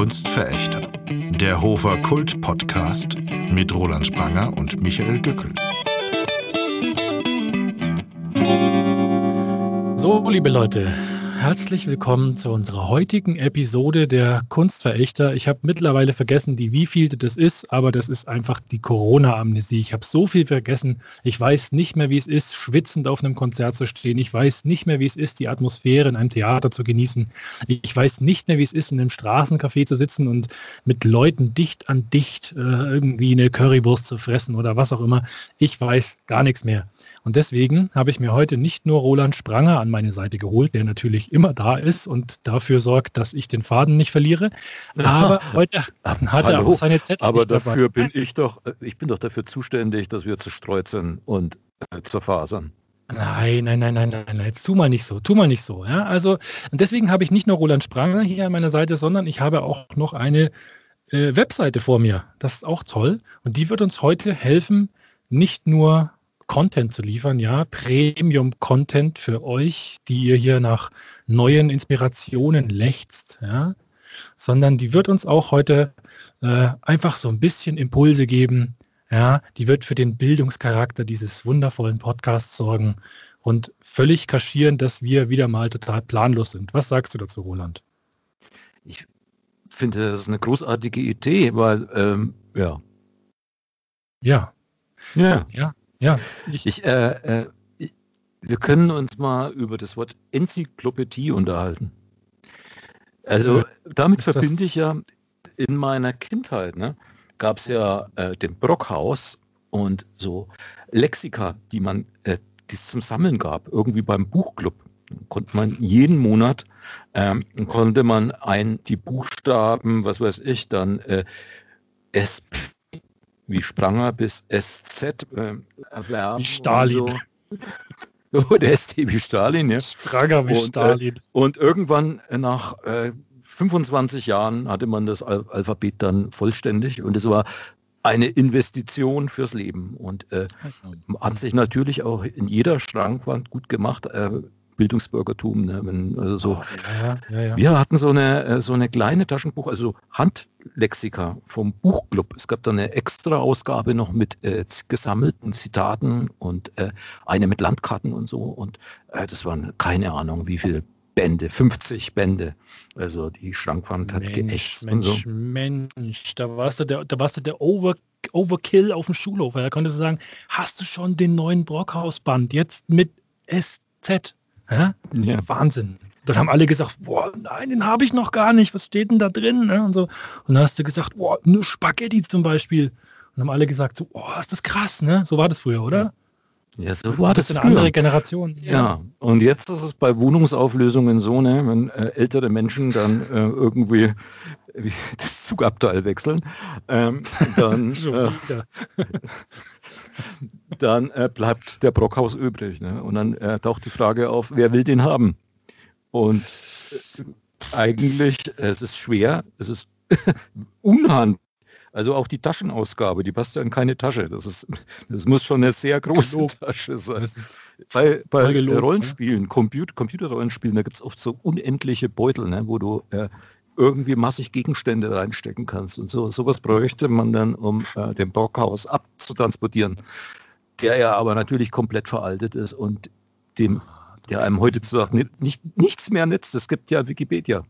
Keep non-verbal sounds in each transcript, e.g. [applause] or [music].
Kunstverächter. Der Hofer Kult Podcast mit Roland Spranger und Michael Gückel. So, liebe Leute, herzlich willkommen zu unserer heutigen Episode der Kunstverächter. Ich habe mittlerweile vergessen, die wievielte das ist, aber das ist einfach die Corona-Amnesie. Ich habe so viel vergessen. Ich weiß nicht mehr, wie es ist, schwitzend auf einem Konzert zu stehen. Ich weiß nicht mehr, wie es ist, die Atmosphäre in einem Theater zu genießen. Ich weiß nicht mehr, wie es ist, in einem Straßencafé zu sitzen und mit Leuten dicht an dicht äh, irgendwie eine Currywurst zu fressen oder was auch immer. Ich weiß gar nichts mehr. Und deswegen habe ich mir heute nicht nur Roland Spranger an meine Seite geholt, der natürlich immer da ist und dafür sorgt, dass ich den Faden nicht verliere. [laughs] Aber heute hat er auch seine Zettel. Aber dafür dabei. bin ich doch, ich bin doch dafür zuständig, dass wir zerstreut sind und äh, zerfasern. Nein, nein, nein, nein, nein, jetzt tu mal nicht so, tu mal nicht so. Ja? Also, und deswegen habe ich nicht nur Roland Spranger hier an meiner Seite, sondern ich habe auch noch eine äh, Webseite vor mir. Das ist auch toll. Und die wird uns heute helfen, nicht nur Content zu liefern, ja, Premium-Content für euch, die ihr hier nach neuen Inspirationen lechzt, ja, sondern die wird uns auch heute äh, einfach so ein bisschen Impulse geben, ja, die wird für den Bildungscharakter dieses wundervollen Podcasts sorgen und völlig kaschieren, dass wir wieder mal total planlos sind. Was sagst du dazu, Roland? Ich finde, das ist eine großartige Idee, weil, ähm, ja. Ja. Ja. Ja. Ja, ich, ich, äh, äh, wir können uns mal über das Wort Enzyklopädie unterhalten. Also äh, damit verbinde ich ja in meiner Kindheit, ne, gab es ja äh, den Brockhaus und so Lexika, die man, äh, die es zum Sammeln gab, irgendwie beim Buchclub. Konnte man jeden Monat ähm, konnte man ein die Buchstaben, was weiß ich, dann äh, SP wie Spranger bis SZ äh, erwerben. Wie Stalin. So. [laughs] oh, der ist wie Stalin, ja. Spranger wie und, äh, Stalin. Äh, und irgendwann nach äh, 25 Jahren hatte man das Al Alphabet dann vollständig und es war eine Investition fürs Leben und äh, hat sich natürlich auch in jeder Schrankwand gut gemacht. Äh, Bildungsbürgertum. Ne? Wenn, also so, oh, ja, ja, ja. Wir hatten so eine, äh, so eine kleine Taschenbuch, also Handlexika vom Buchclub. Es gab da eine extra Ausgabe noch mit äh, gesammelten Zitaten und äh, eine mit Landkarten und so. Und äh, das waren keine Ahnung, wie viele Bände, 50 Bände. Also die Schrankwand hat Mensch, geächtzt. Mensch, so. Mensch, da warst du der, da warst du der Over, Overkill auf dem Schulhof. Da konntest du sagen, hast du schon den neuen Brockhaus-Band jetzt mit SZ? Ja? ja. Wahnsinn. Dann haben alle gesagt, boah, nein, den habe ich noch gar nicht. Was steht denn da drin? Ne? Und so. Und dann hast du gesagt, boah, nur Spaghetti zum Beispiel. Und haben alle gesagt, so, oh, ist das krass, ne? So war das früher, oder? Ja, so war das, das eine andere Generation. Ja. ja. und jetzt ist es bei Wohnungsauflösungen so, ne, wenn äh, ältere Menschen dann äh, irgendwie das Zugabteil wechseln, ähm, dann, [laughs] äh, [laughs] dann äh, bleibt der Brockhaus übrig. Ne? Und dann taucht die Frage auf, wer will den haben? Und eigentlich, es ist schwer, es ist [laughs] unhandlich. Also auch die Taschenausgabe, die passt ja in keine Tasche. Das, ist, das muss schon eine sehr große Gelogen. Tasche sein. Bei, bei gelogen, Rollenspielen, Computer, Computerrollenspielen, da gibt es oft so unendliche Beutel, ne, wo du äh, irgendwie massig Gegenstände reinstecken kannst. Und so sowas bräuchte man dann, um äh, den Brockhaus abzutransportieren, der ja aber natürlich komplett veraltet ist und dem, der einem heute zu sagen, nicht, nicht, nichts mehr nützt. Es gibt ja Wikipedia.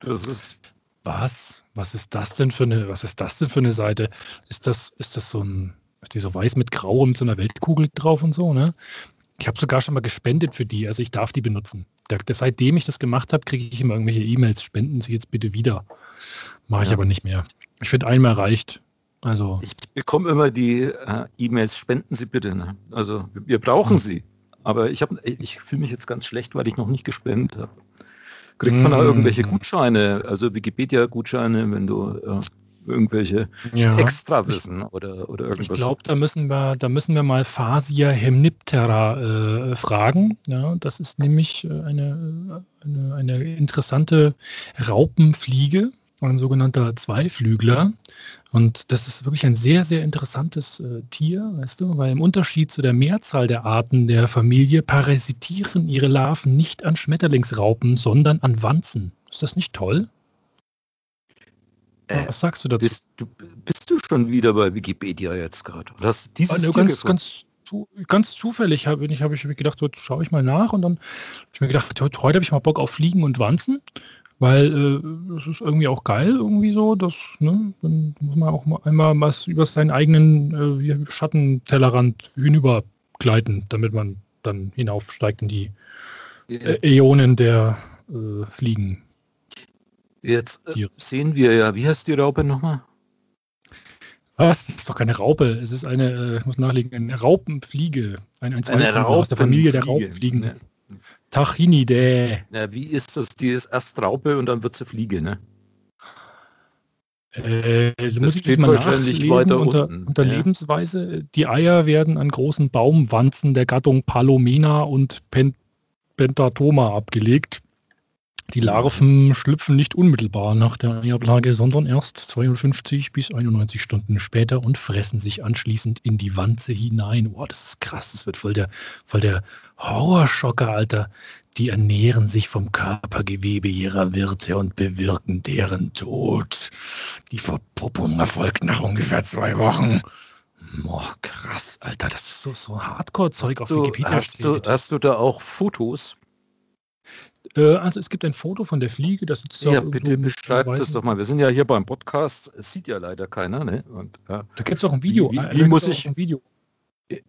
Das ist was? Was ist das denn für eine, was ist das denn für eine Seite? Ist das, ist das so ein, ist die so weiß mit grau und so einer Weltkugel drauf und so, ne? Ich habe sogar schon mal gespendet für die, also ich darf die benutzen. Da, seitdem ich das gemacht habe, kriege ich immer irgendwelche E-Mails, spenden Sie jetzt bitte wieder. Mache ich ja. aber nicht mehr. Ich finde einmal reicht. Also ich bekomme immer die äh, E-Mails, spenden Sie bitte. Ne? Also wir brauchen hm. sie. Aber ich habe, ich fühle mich jetzt ganz schlecht, weil ich noch nicht gespendet habe. Kriegt man da hm. irgendwelche Gutscheine, also Wikipedia-Gutscheine, wenn du äh, irgendwelche ja. Extrawissen oder, oder irgendwas. Ich glaube, da müssen wir, da müssen wir mal Phasia hemniptera äh, fragen. Ja, das ist nämlich äh, eine, eine, eine interessante Raupenfliege, ein sogenannter Zweiflügler. Und das ist wirklich ein sehr, sehr interessantes äh, Tier, weißt du, weil im Unterschied zu der Mehrzahl der Arten der Familie parasitieren ihre Larven nicht an Schmetterlingsraupen, sondern an Wanzen. Ist das nicht toll? Äh, Was sagst du dazu? Bist du, bist du schon wieder bei Wikipedia jetzt gerade? Das dieses also ganz, ganz, zu, ganz zufällig habe ich, hab ich gedacht, so schaue ich mal nach und dann habe ich mir gedacht, heute, heute habe ich mal Bock auf Fliegen und Wanzen, weil äh, es ist irgendwie auch geil, irgendwie so, dass, ne, dann muss man auch mal einmal was über seinen eigenen äh, Schattentellerrand hinübergleiten, damit man dann hinaufsteigt in die äh, Äonen der äh, Fliegen. Jetzt äh, sehen wir ja, wie heißt die Raupe nochmal? Was? Das ist doch keine Raupe. Es ist eine, äh, ich muss nachlegen, eine Raupenfliege. Ein, ein eine Raupenfliege. aus der Familie der Raupenfliegen. Ne? Tachinidae. Ja, wie ist das? Die ist erst Raupe und dann wird sie Fliege, ne? Äh, das muss ich mal wahrscheinlich weiter unter, unten. unter ja. Lebensweise. Die Eier werden an großen Baumwanzen der Gattung Palomena und Pentatoma abgelegt. Die Larven schlüpfen nicht unmittelbar nach der Eiablage, sondern erst 52 bis 91 Stunden später und fressen sich anschließend in die Wanze hinein. Boah, das ist krass, das wird voll der, voll der Horrorschocker, Alter. Die ernähren sich vom Körpergewebe ihrer Wirte und bewirken deren Tod. Die Verpuppung erfolgt nach ungefähr zwei Wochen. Boah, krass, Alter, das ist so, so Hardcore-Zeug auf Wikipedia. Hast du, hast du da auch Fotos? Äh, also es gibt ein Foto von der Fliege, das ist ja bitte beschreibt das doch mal. Wir sind ja hier beim Podcast, es sieht ja leider keiner, ne? Und, ja. Da gibt es auch ein Video. Wie, wie, wie muss ich ein Video?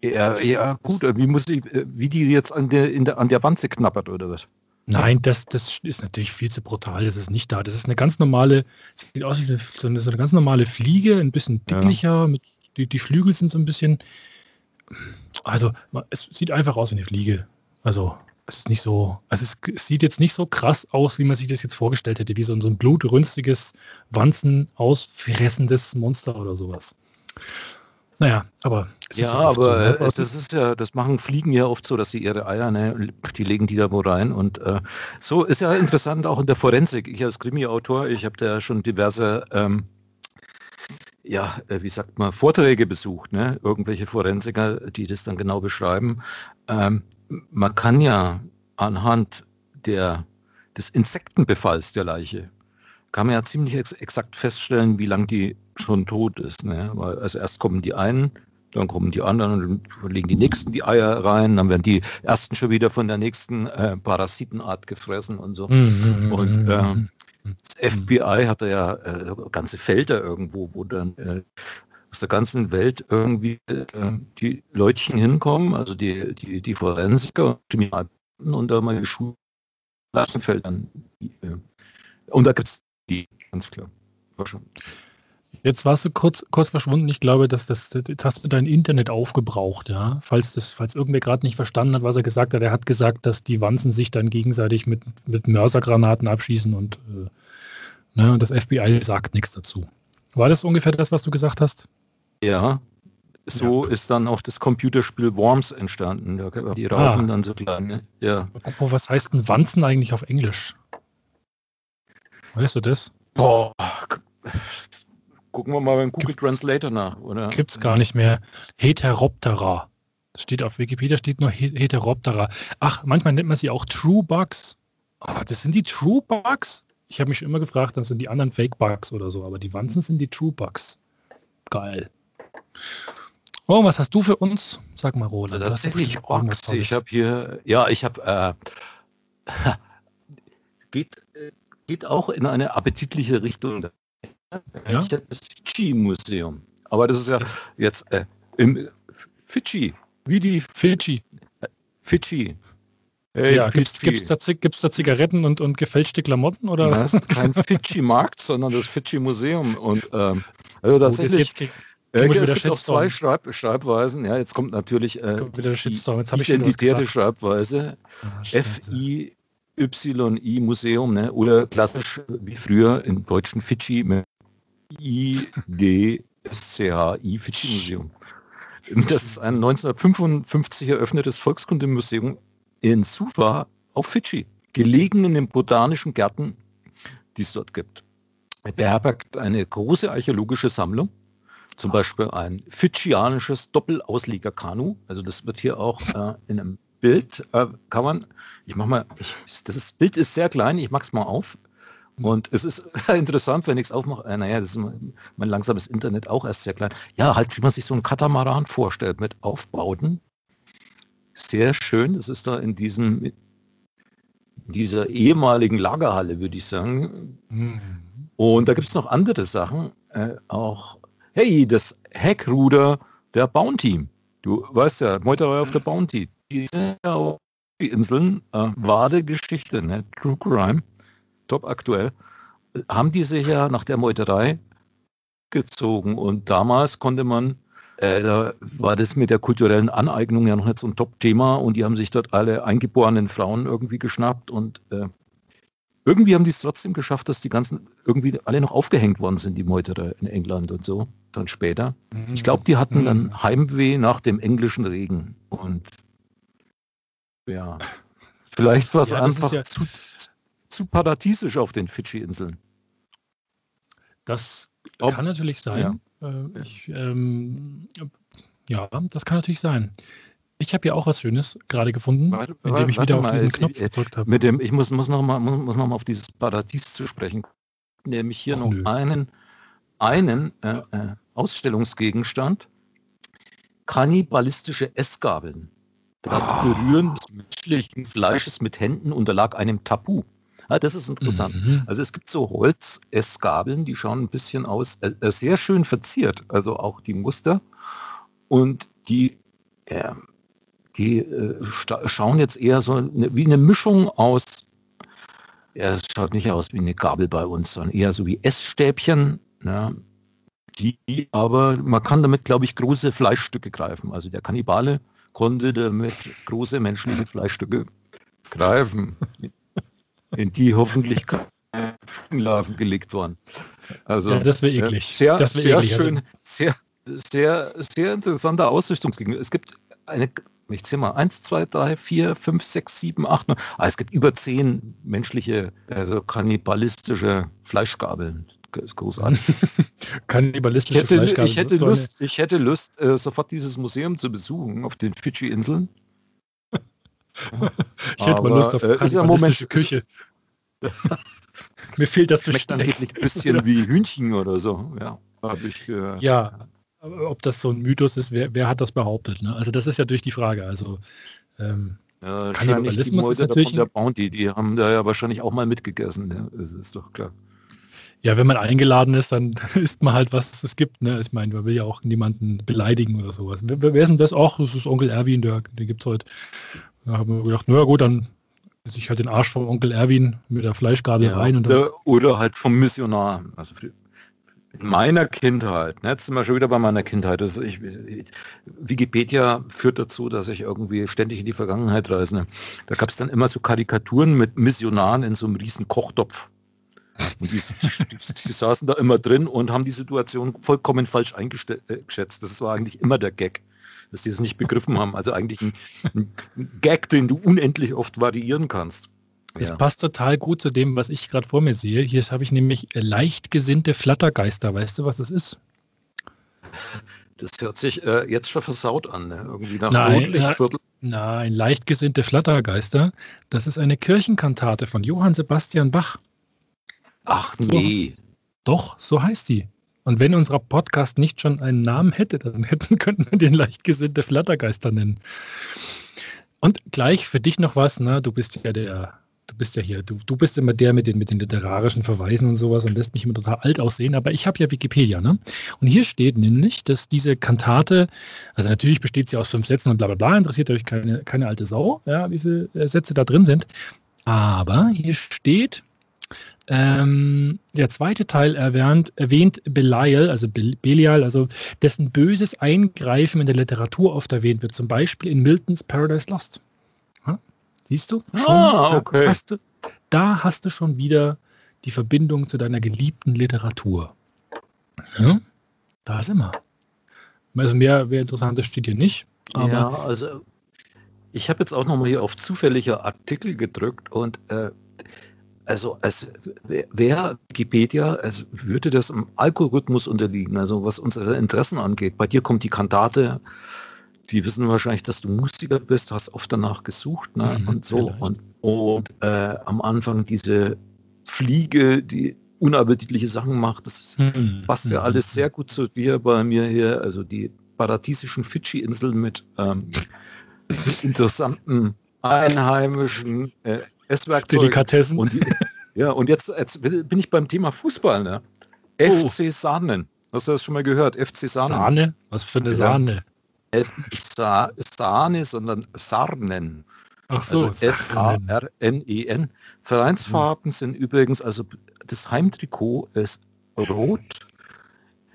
Ja, ja, gut, wie muss ich, wie die jetzt an der, in der, an der Wanze knappert oder was? Nein, das, das ist natürlich viel zu brutal. Das ist nicht da. Das ist eine ganz normale, sieht aus wie eine, so, eine, so eine ganz normale Fliege, ein bisschen dicklicher, ja. mit, die, die Flügel sind so ein bisschen, also es sieht einfach aus wie eine Fliege. Also es ist nicht so, also es, es, sieht jetzt nicht so krass aus, wie man sich das jetzt vorgestellt hätte, wie so, so ein blutrünstiges, Wanzen ausfressendes Monster oder sowas. Naja, aber ja, aber so, ne? das ist ja, das machen Fliegen ja oft so, dass sie ihre Eier, ne, die legen die da wo rein und äh, so ist ja interessant auch in der Forensik. Ich als Krimi-Autor, ich habe da schon diverse ähm, ja, äh, wie sagt man, Vorträge besucht, ne? irgendwelche Forensiker, die das dann genau beschreiben. Ähm, man kann ja anhand der, des Insektenbefalls der Leiche, kann man ja ziemlich ex exakt feststellen, wie lange die schon tot ist. Ne? Weil, also erst kommen die einen, dann kommen die anderen und legen die nächsten die Eier rein, dann werden die ersten schon wieder von der nächsten äh, Parasitenart gefressen und so. Mhm, und äh, das FBI hatte ja äh, ganze Felder irgendwo, wo dann äh, aus der ganzen Welt irgendwie äh, die Leutchen hinkommen, also die, die, die Forensiker und da mal die Schulfeldern. Äh, und da gibt es die, ganz klar. Jetzt warst du kurz, kurz verschwunden. Ich glaube, dass das, das hast du dein Internet aufgebraucht, ja. Falls das, falls irgendwer gerade nicht verstanden hat, was er gesagt hat, er hat gesagt, dass die Wanzen sich dann gegenseitig mit, mit Mörsergranaten abschießen und äh, ne, das FBI sagt nichts dazu. War das ungefähr das, was du gesagt hast? Ja, so ja. ist dann auch das Computerspiel Worms entstanden. Da die rauchen ah. dann so kleine. Ja. Apropos, was heißt ein Wanzen eigentlich auf Englisch? Weißt du das? Boah. Gucken wir mal beim Google Gibt, Translator nach, oder? Gibt's gar nicht mehr. Heteroptera. Das steht auf Wikipedia steht nur Heteroptera. Ach, manchmal nennt man sie auch True Bugs. Oh, das sind die True Bugs? Ich habe mich immer gefragt, das sind die anderen Fake Bugs oder so, aber die Wanzen sind die True Bugs. Geil. Oh, was hast du für uns? Sag mal, Roland. Ja, tatsächlich, ich habe hier, ja, ich habe, äh, [laughs] geht, geht auch in eine appetitliche Richtung. Ja? Das Fidschi-Museum. Aber das ist ja jetzt äh, im Fidschi, wie die Fidschi. Fidschi. Hey, ja, gibt es da, gibt's da Zigaretten und, und gefälschte Klamotten? Oder? Das ist kein [laughs] Fidschi-Markt, sondern das Fidschi-Museum. Und ähm, also tatsächlich... Oh, äh, es gibt auch zwei Schreib Schreibweisen. Ja, jetzt kommt natürlich äh, kommt wieder Shitstorm. Jetzt die identitäre Schreibweise. Ah, F-I-Y-I Museum, ne? oder klassisch wie früher im deutschen Fidschi mit I-D-S-C-H-I Fidschi Museum. Das ist ein 1955 eröffnetes Volkskundemuseum in Suva auf Fidschi, gelegen in den botanischen Gärten, die es dort gibt. Er beherbergt eine große archäologische Sammlung zum Beispiel ein fidschianisches Doppelausleger-Kanu. Also das wird hier auch äh, in einem Bild, äh, kann man, ich mach mal, ich, das ist, Bild ist sehr klein, ich mach's mal auf. Und es ist [laughs] interessant, wenn ich es aufmache, äh, naja, das ist mein, mein, langsames Internet auch erst sehr klein. Ja, halt, wie man sich so ein Katamaran vorstellt mit Aufbauten. Sehr schön. Es ist da in diesem, in dieser ehemaligen Lagerhalle, würde ich sagen. Mhm. Und da gibt es noch andere Sachen. Äh, auch, hey, das Heckruder der Bounty. Du weißt ja, Meuterei auf der Bounty. Die Inseln, äh, wahre Geschichte, ne? True Crime. Top aktuell, haben die sich ja nach der Meuterei gezogen. Und damals konnte man, äh, da war das mit der kulturellen Aneignung ja noch nicht so ein Top-Thema. Und die haben sich dort alle eingeborenen Frauen irgendwie geschnappt. Und äh, irgendwie haben die es trotzdem geschafft, dass die ganzen irgendwie alle noch aufgehängt worden sind, die Meuterer in England und so, dann später. Mhm. Ich glaube, die hatten dann mhm. Heimweh nach dem englischen Regen und ja, vielleicht war es ja, einfach ja zu, zu paradiesisch auf den Fidschi-Inseln. Das Ob, kann natürlich sein. Ja. Äh, ich, ähm, ja, das kann natürlich sein. Ich habe ja auch was Schönes gerade gefunden, warte, indem ich wieder auf diesen Knopf gedrückt habe. Mit dem, ich muss, muss noch mal muss noch mal auf dieses Paradies zu sprechen, nämlich hier Ach, noch nö. einen einen äh, äh, Ausstellungsgegenstand, kannibalistische Essgabeln. Das ah. Berühren des menschlichen Fleisches mit Händen unterlag einem Tabu. Ja, das ist interessant. Mhm. Also es gibt so Holz-Essgabeln, die schauen ein bisschen aus, äh, äh sehr schön verziert, also auch die Muster. Und die, äh, die äh, schauen jetzt eher so eine, wie eine Mischung aus, ja, es schaut nicht aus wie eine Gabel bei uns, sondern eher so wie Essstäbchen. Ne? Die, aber man kann damit, glaube ich, große Fleischstücke greifen. Also der Kannibale konnte damit große menschliche Fleischstücke greifen [laughs] in die hoffentlich Larven gelegt waren. Also ja, das wäre eklig. Sehr, das sehr eklig, also schön, also. sehr, sehr, sehr interessanter Ausrüstungsgegenstand. Es gibt eine, ich zähle mal, 1, 2, 3, 4, 5, 6, 7, 8, 9, ah, es gibt über 10 menschliche, also kannibalistische Fleischgabeln. Ist großartig. [laughs] kannibalistische ich hätte. Ich hätte Lust, ich hätte Lust äh, sofort dieses Museum zu besuchen auf den Fidschi-Inseln. [laughs] ich hätte mal Lust auf äh, kannibalistische Küche. [laughs] Mir fehlt das Schmeckt angeblich ein bisschen wie Hühnchen oder so. Ja, ich, äh, ja ob das so ein Mythos ist, wer, wer hat das behauptet? Ne? Also das ist ja durch die Frage. Also ähm, ja, Kannibalismus ist natürlich der Bounty, die haben da ja wahrscheinlich auch mal mitgegessen. Ja, das ist doch klar. Ja, wenn man eingeladen ist, dann [laughs] isst man halt, was es gibt. Ne? Ich meine, man will ja auch niemanden beleidigen oder sowas. Wer, wer ist denn das? Auch, das ist Onkel Erwin, der, den gibt es heute. Da haben wir gedacht, na gut, dann esse ich halt den Arsch vom Onkel Erwin mit der Fleischgabel ja, rein. Und oder, oder halt vom Missionar. Also in meiner Kindheit, ne, jetzt sind wir schon wieder bei meiner Kindheit. Also ich, Wikipedia führt dazu, dass ich irgendwie ständig in die Vergangenheit reise. Ne. Da gab es dann immer so Karikaturen mit Missionaren in so einem riesen Kochtopf. Und die, die, die, saßen da immer drin und haben die Situation vollkommen falsch eingeschätzt. Das war eigentlich immer der Gag dass die es nicht begriffen haben. Also eigentlich ein, ein, Gag, den du unendlich oft variieren kannst. Das ja. passt total gut zu dem, was ich gerade vor mir sehe. Hier habe ich nämlich äh, leicht gesinnte Flattergeister. Weißt du, was das ist? Das hört sich äh, jetzt schon versaut an. Ne? Irgendwie nach nein, Rotlichtviertel. Nein, leicht gesinnte Flattergeister. Das ist eine Kirchenkantate von Johann Sebastian Bach. Ach nee. So, doch, so heißt die. Und wenn unser Podcast nicht schon einen Namen hätte, dann [laughs] hätten, könnten wir den leichtgesinnte Flattergeister nennen. Und gleich für dich noch was, ne? du bist ja der, du bist ja hier, du, du bist immer der mit den, mit den literarischen Verweisen und sowas und lässt mich immer total alt aussehen, aber ich habe ja Wikipedia, ne? Und hier steht nämlich, dass diese Kantate, also natürlich besteht sie aus fünf Sätzen und bla bla bla, interessiert euch keine, keine alte Sau, ja, wie viele Sätze da drin sind. Aber hier steht, ähm, der zweite Teil erwähnt, erwähnt Belial, also Belial, also dessen böses Eingreifen in der Literatur oft erwähnt wird, zum Beispiel in Miltons Paradise Lost. Ha? Siehst du? Schon, ah, okay. da, hast du, da hast du schon wieder die Verbindung zu deiner geliebten Literatur. Ja? Da sind wir. Also mehr, mehr Interessantes steht hier nicht. ja, also ich habe jetzt auch noch mal hier auf zufällige Artikel gedrückt und äh, also als wäre Wikipedia, als würde das im Algorithmus unterliegen, also was unsere Interessen angeht. Bei dir kommt die Kantate, die wissen wahrscheinlich, dass du Musiker bist, hast oft danach gesucht ne? Mhm, und so. Und, und äh, am Anfang diese Fliege, die unappetitliche Sachen macht. Das Hm, passt ja hm, alles hm. sehr gut zu dir bei mir hier. Also die paradiesischen Fidschi-Inseln mit ähm, [laughs] interessanten einheimischen äh, Esswerkzeugen. Delikatessen. Und ja, und jetzt, jetzt bin ich beim Thema Fußball. Ne? Oh. FC Sahnen. Hast du das schon mal gehört? FC Sahnen. Sahne? Was für eine Ja. Sahne? Nicht Sa Sahne, sondern Sarnen. Ach so, Also S-A-R-N-E-N. Vereinsfarben sind übrigens, also das Heimtrikot ist rot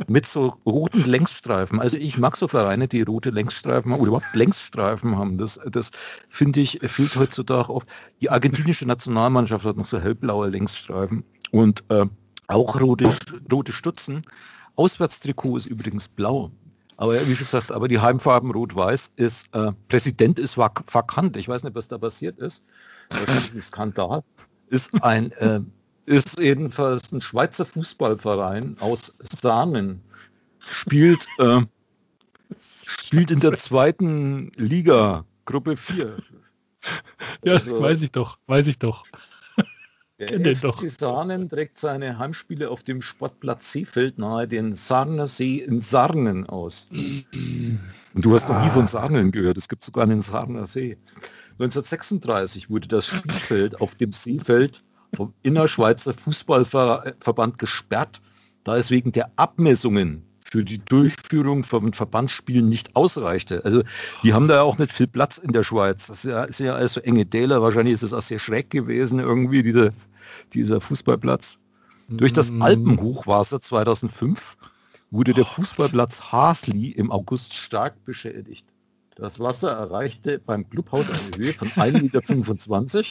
mit so roten Längsstreifen. Also ich mag so Vereine, die rote Längsstreifen haben oder überhaupt Längsstreifen haben. Das, das finde ich, fehlt heutzutage oft. Die argentinische Nationalmannschaft hat noch so hellblaue Längsstreifen und äh, auch rote, rote Stutzen. Auswärtstrikot ist übrigens blau. Aber wie schon gesagt, aber die Heimfarben rot-weiß ist, äh, Präsident ist vak vakant. Ich weiß nicht, was da passiert ist. Das ist ein Skandal. Ist ein, äh, ist jedenfalls ein Schweizer Fußballverein aus Sahnen. Spielt, äh, spielt in der zweiten Liga, Gruppe 4. Ja, Also- weiß ich doch, weiß ich doch. Der Kenn FC doch. Sahnen trägt seine Heimspiele auf dem Sportplatz Seefeld nahe den Sarner See in Sarnen aus. Und du hast noch nie von Sarnen gehört, es gibt sogar einen Sarner See. 1936 wurde das Spielfeld auf dem Seefeld vom Innerschweizer Fußballverband gesperrt, da es wegen der Abmessungen für die Durchführung von Verbandsspielen nicht ausreichte. Also die haben da ja auch nicht viel Platz in der Schweiz. Das ist ja, ist ja alles so enge Täler. Wahrscheinlich ist es auch sehr schräg gewesen, irgendwie diese, dieser Fußballplatz. Durch das Mm. Alpenhochwasser 2005 wurde der Fußballplatz Hasli im August stark beschädigt. Das Wasser erreichte beim Clubhaus eine Höhe von 1,25 Meter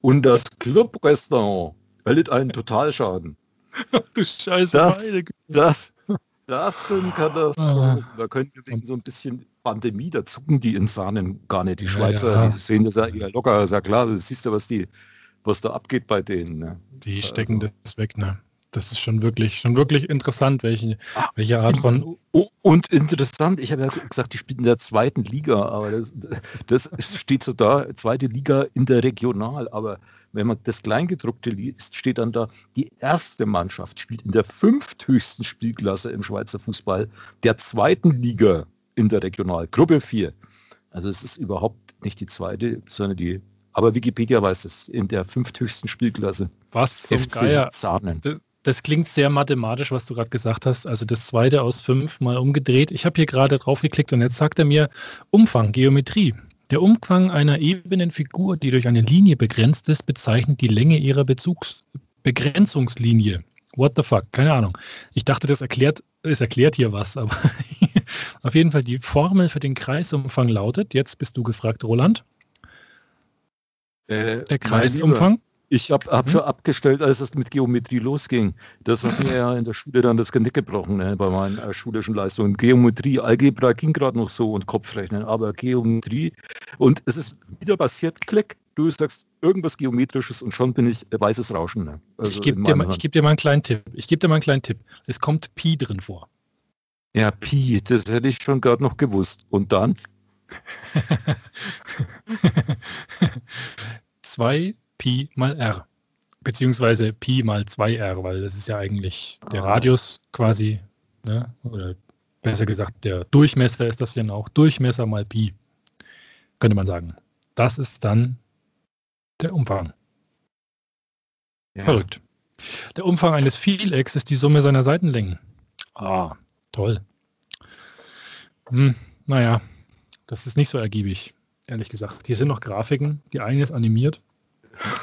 und das Clubrestaurant erlitt einen Totalschaden. [laughs] Du Scheiße, Das-. Das, das sind Katastrophen. Ah. Da können wir wegen so ein bisschen Pandemie, da zucken die in Sahnen gar nicht. Die Ja, Schweizer, ja. die sehen das ja eher locker, ist ja klar. Du siehst ja, was die, was da abgeht bei denen. Ne? Die stecken Also- das weg, ne? Das ist schon wirklich, schon wirklich interessant, welche, welche Art von. Oh, und interessant, ich habe ja gesagt, die spielen in der zweiten Liga, aber das, das steht so da, zweite Liga interregional, aber wenn man das Kleingedruckte liest, steht dann da, die erste Mannschaft spielt in der fünfthöchsten Spielklasse im Schweizer Fußball, der zweiten Liga interregional, Gruppe 4. Also es ist überhaupt nicht die zweite, sondern die, aber Wikipedia weiß es, in der fünfthöchsten Spielklasse. Was zum FC Geier. Sahnen. Das klingt sehr mathematisch, was du gerade gesagt hast. Also das zweite aus fünf mal umgedreht. Ich habe hier gerade drauf geklickt und jetzt sagt er mir Umfang, Geometrie. Der Umfang einer ebenen Figur, die durch eine Linie begrenzt ist, bezeichnet die Länge ihrer Bezugs Begrenzungslinie. What the fuck? Keine Ahnung. Ich dachte, das erklärt, es erklärt hier was, aber [laughs] auf jeden Fall die Formel für den Kreisumfang lautet, jetzt bist du gefragt, Roland, Äh, der Kreisumfang. Ich habe hab Mhm. schon abgestellt, als es mit Geometrie losging. Das hat mir ja in der Schule dann das Genick gebrochen, ne, bei meinen äh, schulischen Leistungen. Geometrie, Algebra ging gerade noch so und Kopfrechnen, aber Geometrie. Und es ist wieder passiert, klick, du sagst irgendwas Geometrisches und schon bin ich äh, weißes Rauschen. Ne? Also ich gebe dir, mal- ich geb dir mal einen kleinen Tipp. Ich gebe dir mal einen kleinen Tipp. Es kommt Pi drin vor. Ja, Pi, das hätte ich schon gerade noch gewusst. Und dann? [laughs] 2 Pi mal R. Beziehungsweise Pi mal 2R, weil das ist ja eigentlich der Ah. Radius quasi, ne? oder besser gesagt, der Durchmesser ist das ja auch. Durchmesser mal Pi, könnte man sagen. Das ist dann der Umfang. Ja. Verrückt. Der Umfang eines Vielecks ist die Summe seiner Seitenlängen. Ah, toll. Hm, naja, das ist nicht so ergiebig, ehrlich gesagt. Hier sind noch Grafiken. Die eine ist animiert.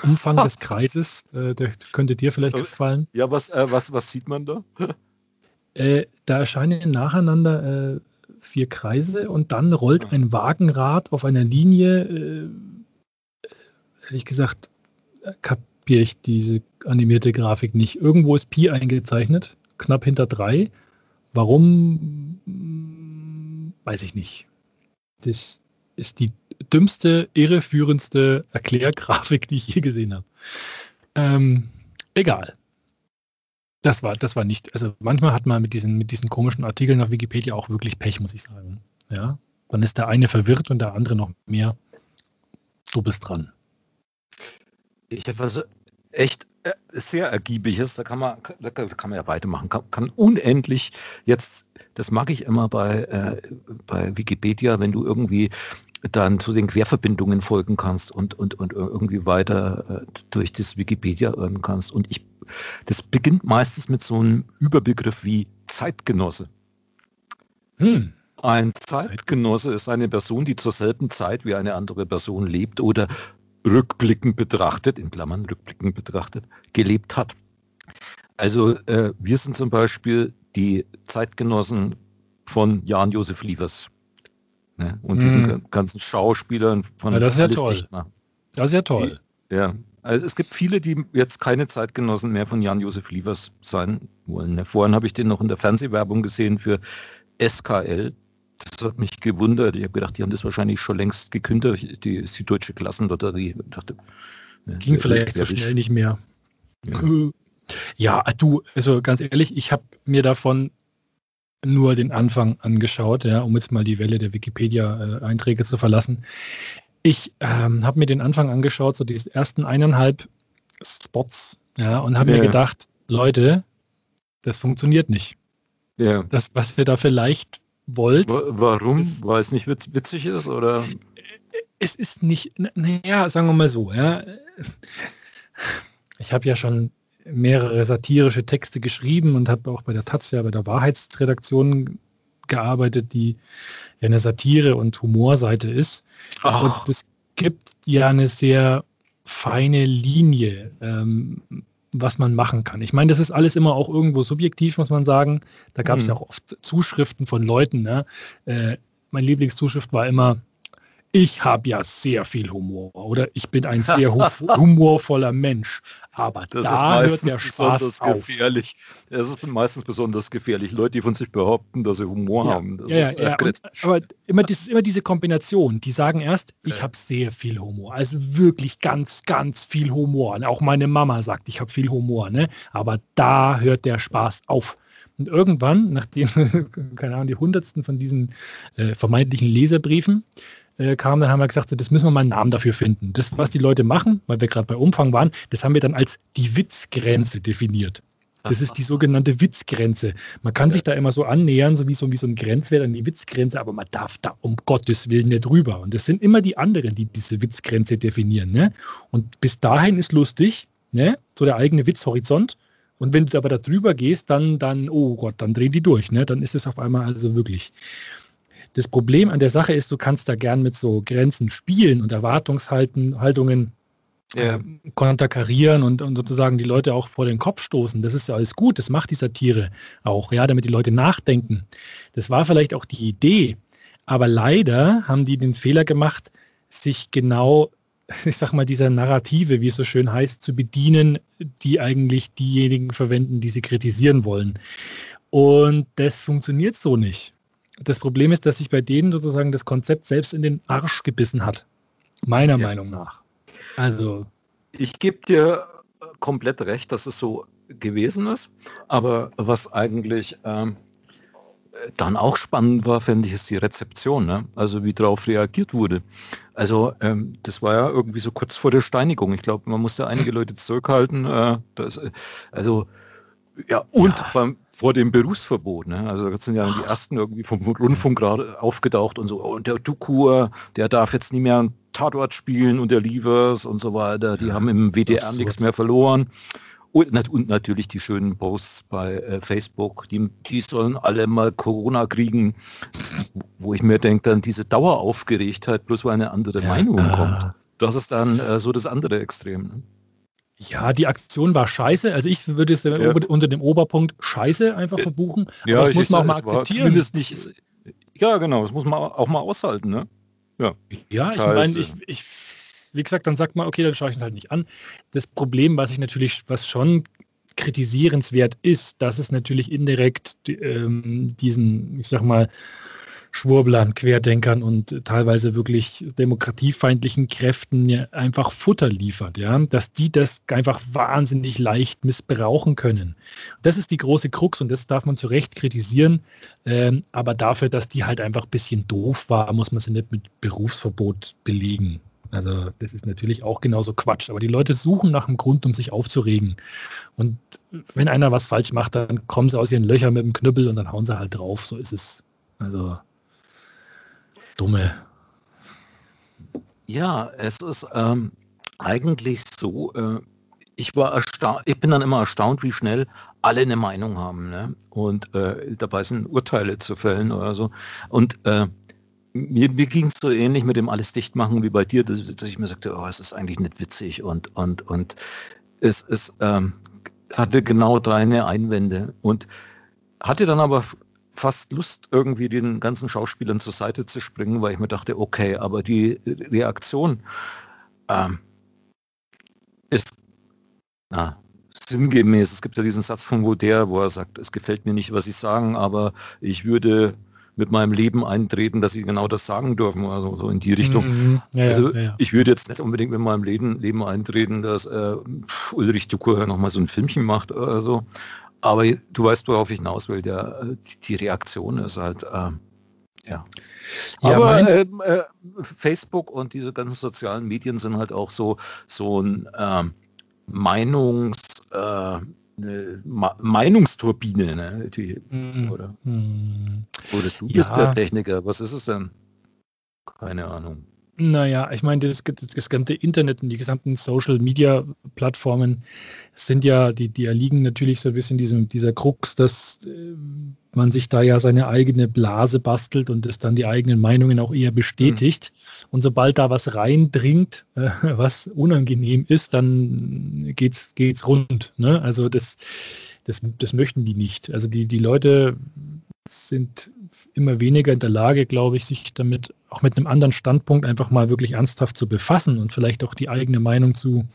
Umfang [laughs] des Kreises, äh, der könnte dir vielleicht gefallen. Ja, was, äh, was, was sieht man da? [laughs] Äh, da erscheinen nacheinander äh, vier Kreise und dann rollt ein Wagenrad auf einer Linie. Äh, ehrlich gesagt, kapiere ich diese animierte Grafik nicht. Irgendwo ist Pi eingezeichnet, knapp hinter drei. Warum? mm, Weiß ich nicht. Das ist die dümmste, irreführendste Erklärgrafik, die ich je gesehen habe. Ähm, egal. Das war, das war nicht, also manchmal hat man mit diesen, mit diesen komischen Artikeln auf Wikipedia auch wirklich Pech, muss ich sagen. Ja, dann ist der eine verwirrt und der andere noch mehr. Du bist dran. Ich habe also echt äh, sehr ergiebig ist, da kann man, da kann man ja weitermachen, kann, kann unendlich jetzt, das mag ich immer bei, äh, bei Wikipedia, wenn du irgendwie dann zu den Querverbindungen folgen kannst und, und, und irgendwie weiter äh, durch das Wikipedia irren kannst. Und ich, das beginnt meistens mit so einem Überbegriff wie Zeitgenosse. Hm. Ein Zeitgenosse ist eine Person, die zur selben Zeit wie eine andere Person lebt oder rückblickend betrachtet, in Klammern rückblickend betrachtet, gelebt hat. Also äh, wir sind zum Beispiel die Zeitgenossen von Jan-Josef Lievers ne? und mm. diesen mhm. ganzen Schauspielern von ja, Das ist ja toll. Dichtner. Das ist ja toll. Die, ja, also es gibt viele, die jetzt keine Zeitgenossen mehr von Jan-Josef Lievers sein wollen. Ne? Vorhin habe ich den noch in der Fernsehwerbung gesehen für SKL, das hat mich gewundert. Ich habe gedacht, die haben das wahrscheinlich schon längst gekündigt, die, die deutsche Klassenlotterie. Ich dachte, Ging vielleicht so schnell nicht mehr. Ja. ja, du, also ganz ehrlich, ich habe mir davon nur den Anfang angeschaut, ja, um jetzt mal die Welle der Wikipedia-Einträge zu verlassen. Ich ähm, habe mir den Anfang angeschaut, so die ersten eineinhalb Spots, ja, und habe ja. mir gedacht, Leute, das funktioniert nicht. Ja. Das, was wir da vielleicht wollt. Warum? Ist, Weil es nicht witz, witzig ist oder? Es ist nicht, naja, sagen wir mal so, ja. Ich habe ja schon mehrere satirische Texte geschrieben und habe auch bei der Taz ja bei der Wahrheitsredaktion gearbeitet, die ja eine Satire- und Humorseite ist. Ach. Und es gibt ja eine sehr feine Linie. Ähm, was man machen kann. Ich meine, das ist alles immer auch irgendwo subjektiv, muss man sagen. Da gab es mhm. ja auch oft Zuschriften von Leuten. Ne? Äh, mein Lieblingszuschrift war immer, ich habe ja sehr viel Humor oder ich bin ein sehr [laughs] humorvoller Mensch. Aber das da hört der Spaß auf. gefährlich. Das ist meistens besonders gefährlich. Leute, die von sich behaupten, dass sie Humor ja. haben. Das ja, ist, ja, und, aber immer, das immer diese Kombination. Die sagen erst, ich habe sehr viel Humor. Also wirklich ganz, ganz viel Humor. Auch meine Mama sagt, ich habe viel Humor. Ne? Aber da hört der Spaß auf. Und irgendwann, nachdem, [laughs] keine Ahnung, die hundertsten von diesen äh, vermeintlichen Leserbriefen, äh, kam, dann haben wir gesagt, das müssen wir mal einen Namen dafür finden. Das, was die Leute machen, weil wir gerade bei Umfang waren, das haben wir dann als die Witzgrenze definiert. Das ist die sogenannte Witzgrenze. Man kann sich da immer so annähern, so wie so, wie so ein Grenzwert an die Witzgrenze, aber man darf da um Gottes Willen nicht drüber. Und das sind immer die anderen, die diese Witzgrenze definieren. Ne? Und bis dahin ist lustig, ne? so der eigene Witzhorizont. Und wenn du aber da drüber gehst, dann, dann, oh Gott, dann drehen die durch. Ne? Dann ist es auf einmal also wirklich. Das Problem an der Sache ist, du kannst da gern mit so Grenzen spielen und Erwartungshaltungen ja. Ähm, konterkarieren und, und, sozusagen die Leute auch vor den Kopf stoßen. Das ist ja alles gut, das macht die Satire auch, ja, damit die Leute nachdenken. Das war vielleicht auch die Idee, aber leider haben die den Fehler gemacht, sich genau, [laughs] ich sag mal, dieser Narrative, wie es so schön heißt, zu bedienen, die eigentlich diejenigen verwenden, die sie kritisieren wollen. Und das funktioniert so nicht. Das Problem ist, dass sich bei denen sozusagen das Konzept selbst in den Arsch gebissen hat. Meiner ja. Meinung nach. Also. Ich gebe dir komplett recht, dass es so gewesen ist. Aber was eigentlich ähm, dann auch spannend war, finde ich, ist die Rezeption. Ne? Also wie darauf reagiert wurde. Also ähm, das war ja irgendwie so kurz vor der Steinigung. Ich glaube, man musste einige Leute zurückhalten. Äh, das, also ja, und ja. Beim, vor dem Berufsverbot. Ne? Also das sind ja die ersten irgendwie vom Rundfunk gerade aufgetaucht und so. Und der Dukur, der darf jetzt nie mehr einen Tatort spielen und der Lievers und so weiter. Die ja, haben im WDR nichts mehr verloren. Und, und, natürlich die schönen Posts bei äh, Facebook, die, die sollen alle mal Corona kriegen, wo ich mir denke, dann diese Daueraufgeregtheit, bloß weil eine andere ja, Meinung äh. kommt. Das ist dann äh, so das andere Extrem. Ne? Ja, die Aktion war scheiße. Also ich würde es ja. unter dem Oberpunkt scheiße einfach verbuchen. Ja, Aber das muss man auch mal akzeptieren. Nicht, ja, genau, das muss man auch mal aushalten. Ne? Ja, ja ich meine, ich, ich, wie gesagt, dann sagt man, okay, dann schaue ich es halt nicht an. Das Problem, was ich natürlich, was schon kritisierenswert ist, dass es natürlich indirekt ähm, diesen, ich sag mal, Schwurblern, Querdenkern und teilweise wirklich demokratiefeindlichen Kräften einfach Futter liefert, ja, dass die das einfach wahnsinnig leicht missbrauchen können. Das ist die große Krux und das darf man zu Recht kritisieren, ähm, aber dafür, dass die halt einfach ein bisschen doof war, muss man sie nicht mit Berufsverbot belegen. Also das ist natürlich auch genauso Quatsch. Aber die Leute suchen nach einem Grund, um sich aufzuregen. Und wenn einer was falsch macht, dann kommen sie aus ihren Löchern mit dem Knüppel und dann hauen sie halt drauf. So ist es. Also dumme. Ja, es ist ähm, eigentlich so, äh, ich war erstaunt, ich bin dann immer erstaunt, wie schnell alle eine Meinung haben ne? und äh, dabei sind Urteile zu fällen oder so. Und äh, mir, mir ging es so ähnlich mit dem alles dicht machen wie bei dir, dass, dass, ich mir sagte, oh, es ist eigentlich nicht witzig und und und es, es ähm, hatte genau deine Einwände und hatte dann aber fast Lust, irgendwie den ganzen Schauspielern zur Seite zu springen, weil ich mir dachte, okay, aber die Reaktion ähm, ist na, sinngemäß. Es gibt ja diesen Satz von Voltaire, wo er sagt, es gefällt mir nicht, was sie sagen, aber ich würde mit meinem Leben eintreten, dass sie genau das sagen dürfen, also so in die Richtung. Mhm, ja, also ja, ja. ich würde jetzt nicht unbedingt mit meinem Leben, Leben eintreten, dass äh, Ulrich Dukur noch mal so ein Filmchen macht oder so. Aber du weißt, worauf ich hinaus will. Der, äh, die Reaktion ist halt, äh, ja. Aber äh, äh, Facebook und diese ganzen sozialen Medien sind halt auch so, so ein ähm, Meinungs, äh, Meinungsturbine, ne? Die, mm. oder? Mm. Oder du bist ja. der Techniker. Was ist es denn? Keine Ahnung. Naja, ich meine, das, das ganze Internet und die gesamten Social-Media-Plattformen sind ja, die, die erliegen natürlich so ein bisschen diesem, dieser Krux, dass äh, man sich da ja seine eigene Blase bastelt und es dann die eigenen Meinungen auch eher bestätigt. Mhm. Und sobald da was reindringt, äh, was unangenehm ist, dann geht's, geht's rund. Ne? Also das, das, das möchten die nicht. Also die, die Leute sind immer weniger in der Lage, glaube ich, sich damit auch mit einem anderen Standpunkt einfach mal wirklich ernsthaft zu befassen und vielleicht auch die eigene Meinung zu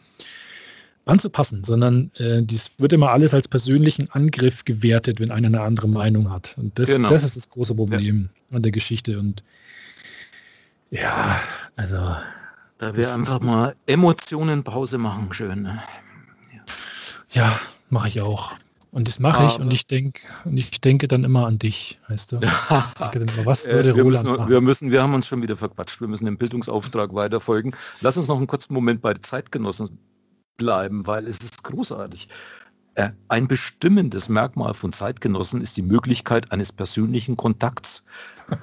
anzupassen, sondern äh, dies wird immer alles als persönlichen Angriff gewertet, wenn einer eine andere Meinung hat. Und das, genau. das ist das große Problem ja. an der Geschichte. Und ja, also. Da wir einfach mal Emotionen Pause machen, schön. Ne? Ja, ja mache ich auch. Und das mache ich und ich denke, und ich denke dann immer an dich, weißt du? [laughs] immer, was äh, würde wir Roland müssen, machen? Wir müssen, wir haben uns schon wieder verquatscht. Wir müssen dem Bildungsauftrag weiterfolgen. Lass uns noch einen kurzen Moment bei Zeitgenossen bleiben, weil es ist großartig. Äh, ein bestimmendes Merkmal von Zeitgenossen ist die Möglichkeit eines persönlichen Kontakts,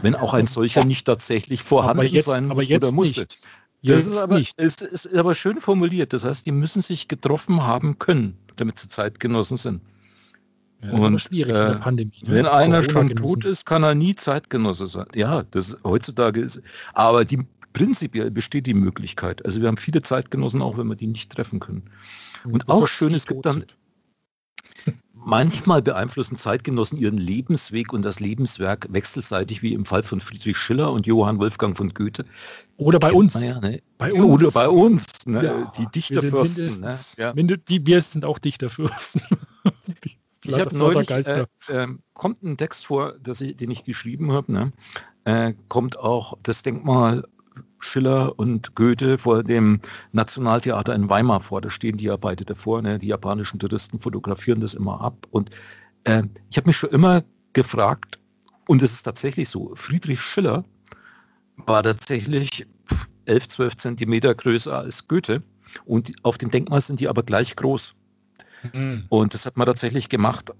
wenn auch ein solcher nicht tatsächlich vorhanden aber jetzt, sein aber jetzt oder musste. Nicht. Das ist aber, nicht. Ist, ist aber schön formuliert. Das heißt, die müssen sich getroffen haben können, damit sie Zeitgenossen sind. Ja, und schwierig äh, in der Pandemie. Ne? Wenn einer schon tot ist, kann er nie Zeitgenosse sein. Ja, das heutzutage ist. Aber die prinzipiell besteht die Möglichkeit. Also wir haben viele Zeitgenossen, auch wenn wir die nicht treffen können. Und, und auch schön, es gibt dann [laughs] manchmal beeinflussen Zeitgenossen ihren Lebensweg und das Lebenswerk wechselseitig, wie im Fall von Friedrich Schiller und Johann Wolfgang von Goethe. Oder bei uns. Ja, ne? bei uns. Oder bei uns. Ne? Ja, die Dichterfürsten. Ne? Ja. Die, wir sind auch Dichterfürsten. [laughs] Ich habe neulich, äh, äh, kommt ein Text vor, ich, den ich geschrieben habe, ne? äh, kommt auch das Denkmal Schiller und Goethe vor dem Nationaltheater in Weimar vor. Da stehen die ja beide davor. Ne? Die japanischen Touristen fotografieren das immer ab. Und äh, ich habe mich schon immer gefragt, und es ist tatsächlich so, Friedrich Schiller war tatsächlich 11, 12 Zentimeter größer als Goethe. Und auf dem Denkmal sind die aber gleich groß. Mhm. Und das hat man tatsächlich gemacht,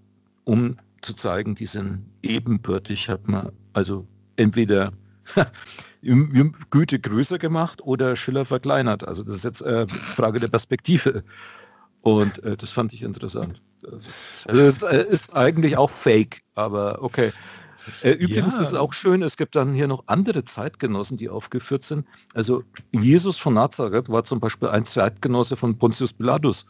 um zu zeigen, die sind ebenbürtig, hat man also entweder [laughs] Goethe größer gemacht oder Schiller verkleinert. Also das ist jetzt äh, Frage der Perspektive. Und äh, das fand ich interessant. Also es äh, ist eigentlich auch fake, aber okay. Äh, übrigens ja. ist es auch schön, es gibt dann hier noch andere Zeitgenossen, die aufgeführt sind. Also Jesus von Nazareth war zum Beispiel ein Zeitgenosse von Pontius Pilatus.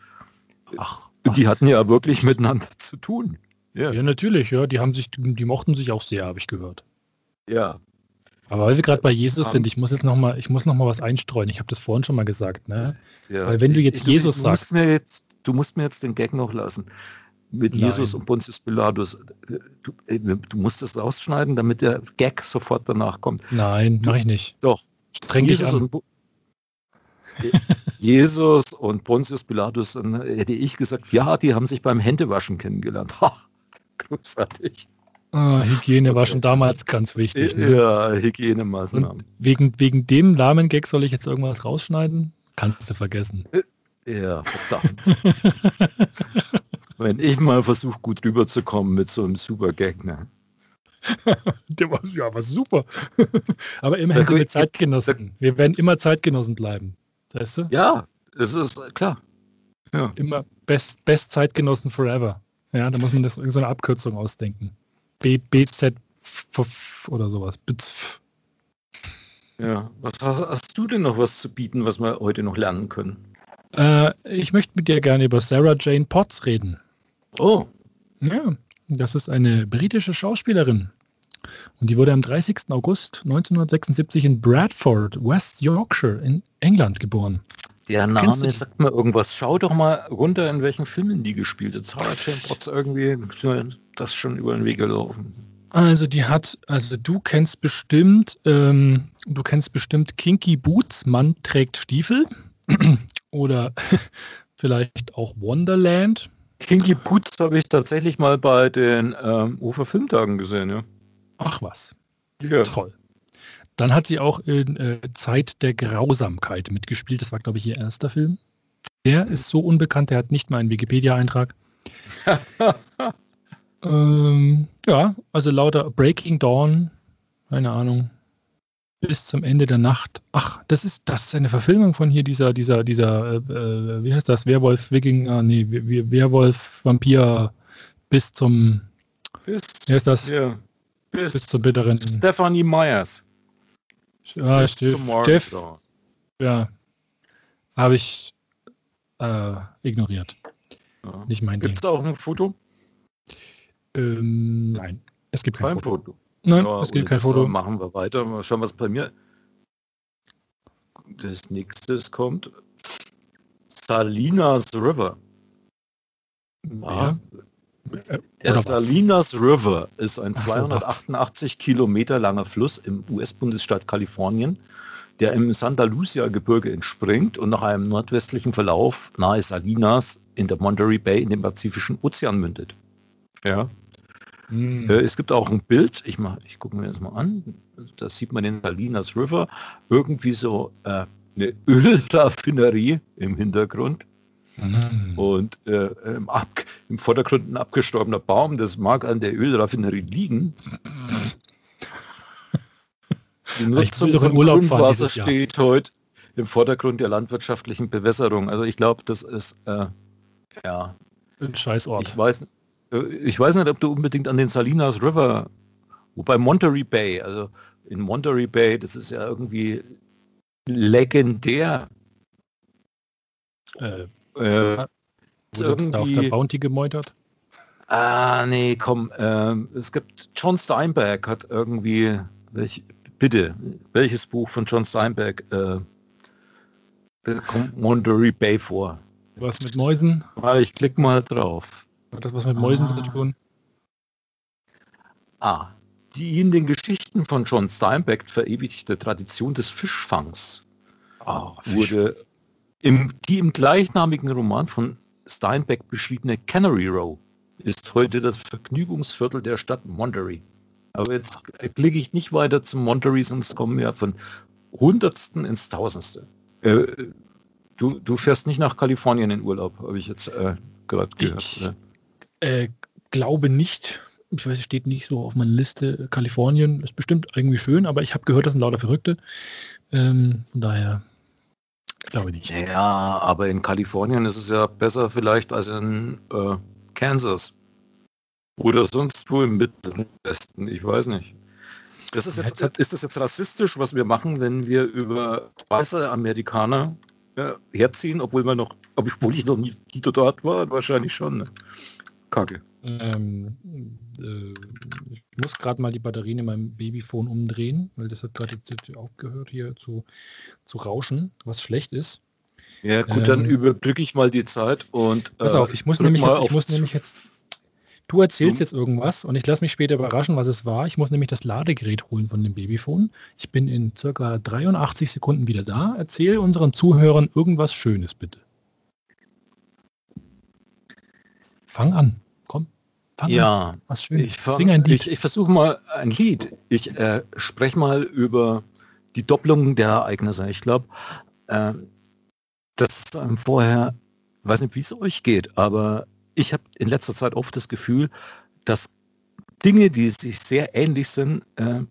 Ach, die hatten ja wirklich miteinander zu tun. Ja. ja, natürlich, ja. Die haben sich, die mochten sich auch sehr, habe ich gehört. Ja. Aber weil wir gerade bei Jesus sind, ich muss jetzt noch mal, ich muss noch mal was einstreuen. Ich habe das vorhin schon mal gesagt, ne? Ja. Weil wenn du jetzt ich, Jesus du, du sagst, musst jetzt, du musst mir jetzt den Gag noch lassen mit Nein. Jesus und Pontius Pilatus. Du, du, musst das rausschneiden, damit der Gag sofort danach kommt. Nein, mache ich nicht. Doch. Streng Jesus dich an. Und, Jesus und Pontius Pilatus, dann hätte ich gesagt, ja, die haben sich beim Händewaschen kennengelernt. Ha, [laughs] großartig. Ah, Hygiene war schon damals ganz wichtig. Ne? Ja, Hygienemaßnahmen. Und wegen, wegen dem Namen-Gag soll ich jetzt irgendwas rausschneiden? Kannst du vergessen. Ja, verdammt. Wenn ich mal versuche, gut rüberzukommen mit so einem super Gag, ne? [laughs] Der war, ja, war super. [laughs] Aber immerhin sind wir Zeitgenossen. Wir werden immer Zeitgenossen bleiben. Weißt du? Ja, das ist klar. Ja. Immer Best, Best Zeitgenossen forever. Ja, da muss man das so eine Abkürzung ausdenken. B, BZ oder sowas. BZF. Ja, was hast, hast, du denn noch was zu bieten, was wir heute noch lernen können? Äh, ich möchte mit dir gerne über Sarah Jane Potts reden. Oh. Ja, das ist eine britische Schauspielerin. Und die wurde am 30. August 1976 in Bradford, West Yorkshire in England geboren. Der Name sagt mir irgendwas. Schau doch mal runter, in welchen Filmen die gespielt hat. Sarah Jane Potts irgendwie das schon über den Weg gelaufen. Also die hat, also du kennst bestimmt, ähm, du kennst bestimmt Kinky Boots, Mann trägt Stiefel. [clears throat] Oder [laughs] vielleicht auch Wonderland. Kinky Boots habe ich tatsächlich mal bei den ähm, Ufer Filmtagen gesehen, ja. Ach was. Ja. Toll. Dann hat sie auch in äh, Zeit der Grausamkeit mitgespielt. Das war, glaube ich, ihr erster Film. Der ist so unbekannt, der hat nicht mal einen Wikipedia-Eintrag. [laughs] ähm, ja, also lauter Breaking Dawn, keine Ahnung, bis zum Ende der Nacht. Ach, das ist das ist eine Verfilmung von hier dieser dieser dieser äh, äh wie heißt das Werwolf Wikinger nee Werwolf Vampir bis zum bis wie heißt das ja, bis, bis zur bitteren Stephanie Myers ja, Steff, ja, habe ich äh, ignoriert. Ja. Nicht mein Gibt es auch ein Foto? Ähm, nein, es gibt kein, kein Foto. Foto. Nein, ja, es gibt kein Foto. Machen wir weiter. Mal schauen, was bei mir das nächste kommt. Salinas River. Ja. Der Salinas River ist ein 288 Kilometer langer Fluss im US-Bundesstaat Kalifornien, der im Santa Lucia-Gebirge entspringt und nach einem nordwestlichen Verlauf nahe Salinas in der Monterey Bay in den Pazifischen Ozean mündet. Ja. Hm. Äh, es gibt auch ein Bild, ich, ich gucke mir das mal an, da sieht man den Salinas River, irgendwie so äh, eine Ölraffinerie im Hintergrund. Mhm. Und äh, im, im, Vordergrund ein abgestorbener Baum, das mag an der Ölraffinerie liegen. [laughs] Die Nutzung von Grundwasser steht heute im Vordergrund der landwirtschaftlichen Bewässerung. Also ich glaube, das ist äh, ja ein Scheißort. Ich weiß, ich weiß nicht, ob du unbedingt an den Salinas River, wobei Monterey Bay, also in Monterey Bay, das ist ja irgendwie legendär. Äh, äh, irgendwie... auf der Bounty gemeutert? Ah, nee, komm. Ähm, es gibt John Steinbeck hat irgendwie, welch, bitte, welches Buch von John Steinbeck äh, kommt Monterey Bay vor? Was mit Mäusen? Ah, ich klicke mal drauf. Hat das was mit Mäusen ah. zu tun? Ah, die in den Geschichten von John Steinbeck verewigte Tradition des Fischfangs oh, wurde im, die im gleichnamigen Roman von Steinbeck beschriebene Canary Row ist heute das Vergnügungsviertel der Stadt Monterey. Aber jetzt klicke ich nicht weiter zum Monterey, sonst kommen wir von Hundertsten ins Tausendste. Äh, du, du fährst nicht nach Kalifornien in Urlaub, habe ich jetzt äh, gerade gehört. Ich äh, glaube nicht. Ich weiß, es steht nicht so auf meiner Liste. Kalifornien ist bestimmt irgendwie schön, aber ich habe gehört, das sind lauter Verrückte. Ähm, von daher Glaube nicht. Ja, aber in Kalifornien ist es ja besser vielleicht als in äh, Kansas. Oder sonst wo im Mittleren Westen, ich weiß nicht. Das ist, jetzt, ist das jetzt rassistisch, was wir machen, wenn wir über weiße Amerikaner ja, herziehen, obwohl wir noch, obwohl ich noch nie dort war? Wahrscheinlich schon. Ne? Kacke. Ähm, äh, ich muss gerade mal die Batterien in meinem Babyphone umdrehen, weil das hat gerade aufgehört hier zu, zu rauschen, was schlecht ist. Ja gut, ähm, dann überbrücke ich mal die Zeit und Pass auf, ich muss nämlich jetzt, ich muss nämlich jetzt Du erzählst jetzt irgendwas und ich lasse mich später überraschen, was es war. Ich muss nämlich das Ladegerät holen von dem Babyphone. Ich bin in circa 83 Sekunden wieder da. Erzähl unseren Zuhörern irgendwas Schönes, bitte. Fang an. Komm. Fang ja, was schön. Ich, Sing ein Lied. Ich, ich versuche mal ein Lied. Ich äh, spreche mal über die Doppelung der Ereignisse. Ich glaube, äh, das ähm, vorher, weiß nicht, wie es euch geht, aber ich habe in letzter Zeit oft das Gefühl, dass Dinge, die sich sehr ähnlich sind, äh,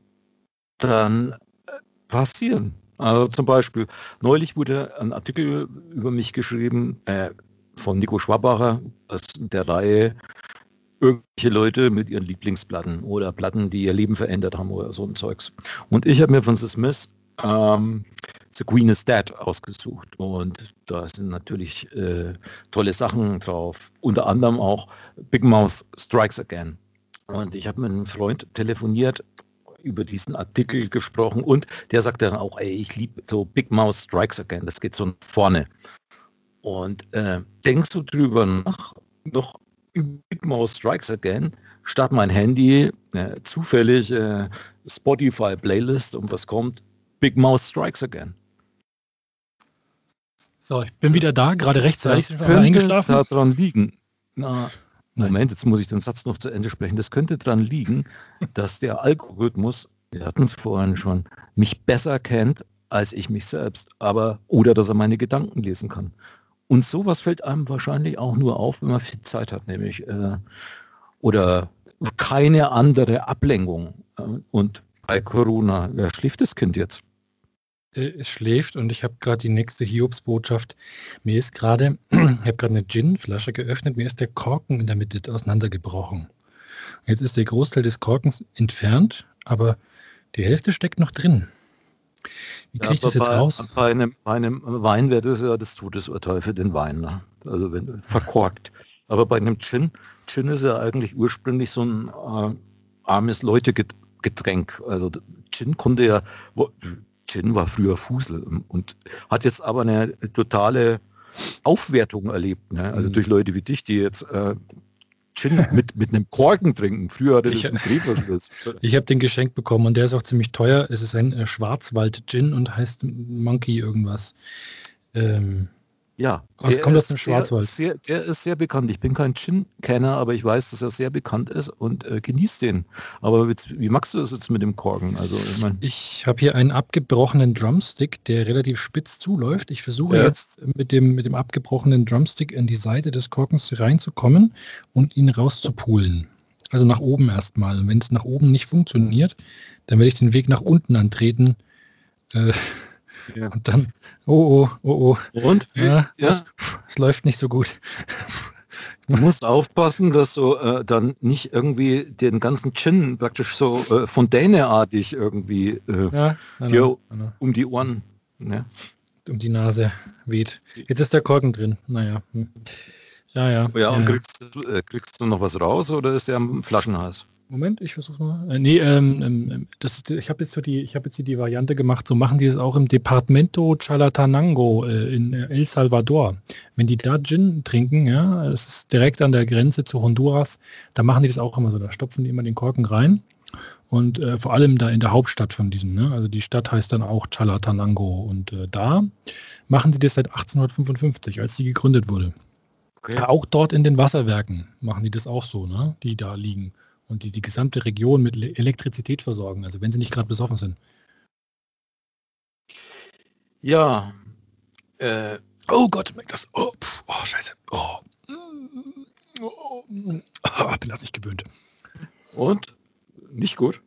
dann äh, passieren. Also zum Beispiel, neulich wurde ein Artikel über mich geschrieben äh, von Nico Schwabacher aus der Reihe irgendwelche Leute mit ihren Lieblingsplatten oder Platten, die ihr Leben verändert haben oder so ein Zeugs. Und ich habe mir von The Smiths ähm, The Queen is Dead ausgesucht und da sind natürlich äh, tolle Sachen drauf. Unter anderem auch Big Mouth Strikes Again. Und ich habe mit einem Freund telefoniert, über diesen Artikel gesprochen und der sagte dann auch, ey, ich liebe so Big Mouth Strikes Again, das geht so vorne. Und äh, denkst du drüber nach, noch Big Mouth Strikes Again, start mein Handy, äh, zufällig äh, Spotify Playlist und was kommt? Big Mouth Strikes Again. So, ich bin wieder da, gerade rechtzeitig das könnte eingeschlafen. daran liegen. Na, Moment, jetzt muss ich den Satz noch zu Ende sprechen. Das könnte daran liegen, [laughs] dass der Algorithmus, wir hatten es vorhin schon, mich besser kennt als ich mich selbst, aber oder dass er meine Gedanken lesen kann. Und sowas fällt einem wahrscheinlich auch nur auf, wenn man viel Zeit hat, nämlich äh, oder keine andere Ablenkung. Äh, und bei Corona, wer schläft das Kind jetzt? Äh, es schläft und ich habe gerade die nächste Hiobsbotschaft. Mir ist gerade, [clears throat] ich habe gerade eine Gin-Flasche geöffnet, mir ist der Korken in der Mitte auseinandergebrochen. Jetzt ist der Großteil des Korkens entfernt, aber die Hälfte steckt noch drin. Wie kriege ich ja, das jetzt bei, raus? Bei einem, bei einem Wein wäre das ja das Todesurteil für den Wein. Ne? Also wenn verkorkt. Aber bei einem Gin, Gin ist ja eigentlich ursprünglich so ein äh, armes Leutegetränk. Also Gin konnte ja, Gin war früher Fusel und hat jetzt aber eine totale Aufwertung erlebt. Ne? Also mhm. durch Leute wie dich, die jetzt äh, Gin mit, mit einem Korken trinken. Früher hatte das einen Drehverschluss. [laughs] Ich habe den geschenkt bekommen und der ist auch ziemlich teuer. Es ist ein äh, Schwarzwald-Gin und heißt Monkey irgendwas. Ähm, ja, Was kommt aus dem Schwarzwald? Sehr, der ist sehr bekannt. Ich bin kein Gin-Kenner, aber ich weiß, dass er sehr bekannt ist und äh, genießt den. Aber wie, wie magst du das jetzt mit dem Korken? Also Ich, mein, ich habe hier einen abgebrochenen Drumstick, der relativ spitz zuläuft. Ich versuche ja. jetzt mit dem, mit dem abgebrochenen Drumstick in die Seite des Korkens reinzukommen und ihn rauszupulen. Also nach oben erstmal. Wenn es nach oben nicht funktioniert, dann werde ich den Weg nach unten antreten. Äh, ja. Und dann, oh, oh, oh, oh. Und? Ja, ja. Es, läuft nicht so gut. Du musst aufpassen, dass du äh, dann nicht irgendwie den ganzen Chin praktisch so äh, Fontäneartig irgendwie äh, ja, hier genau. um die Ohren, ne? um die Nase weht. Jetzt ist der Korken drin. Naja. Hm. Ja, ja. Ja, und kriegst, du, äh, kriegst du noch was raus oder ist der am Flaschenhals? Moment, ich versuche mal. Äh, nee, ähm, ähm, das ist, ich habe jetzt so die, ich habe jetzt die Variante gemacht, so machen die es auch im Departamento Chalatenango äh, in El Salvador. Wenn die da Gin trinken, ja, es ist direkt an der Grenze zu Honduras, da machen die das auch immer so, da stopfen die immer den Korken rein. Und äh, vor allem da in der Hauptstadt von diesem, ne? also die Stadt heißt dann auch Chalatenango. Und äh, da machen die das seit 1855, als die gegründet wurde. Okay. Auch dort in den Wasserwerken machen die das auch so, ne? die da liegen und die die gesamte Region mit Elektrizität versorgen, also wenn sie nicht gerade besoffen sind. Ja. Äh, oh Gott, merkt das. Oh, pf, oh scheiße. Oh. oh. [laughs] oh. bin das nicht gewöhnt. Und? Nicht gut?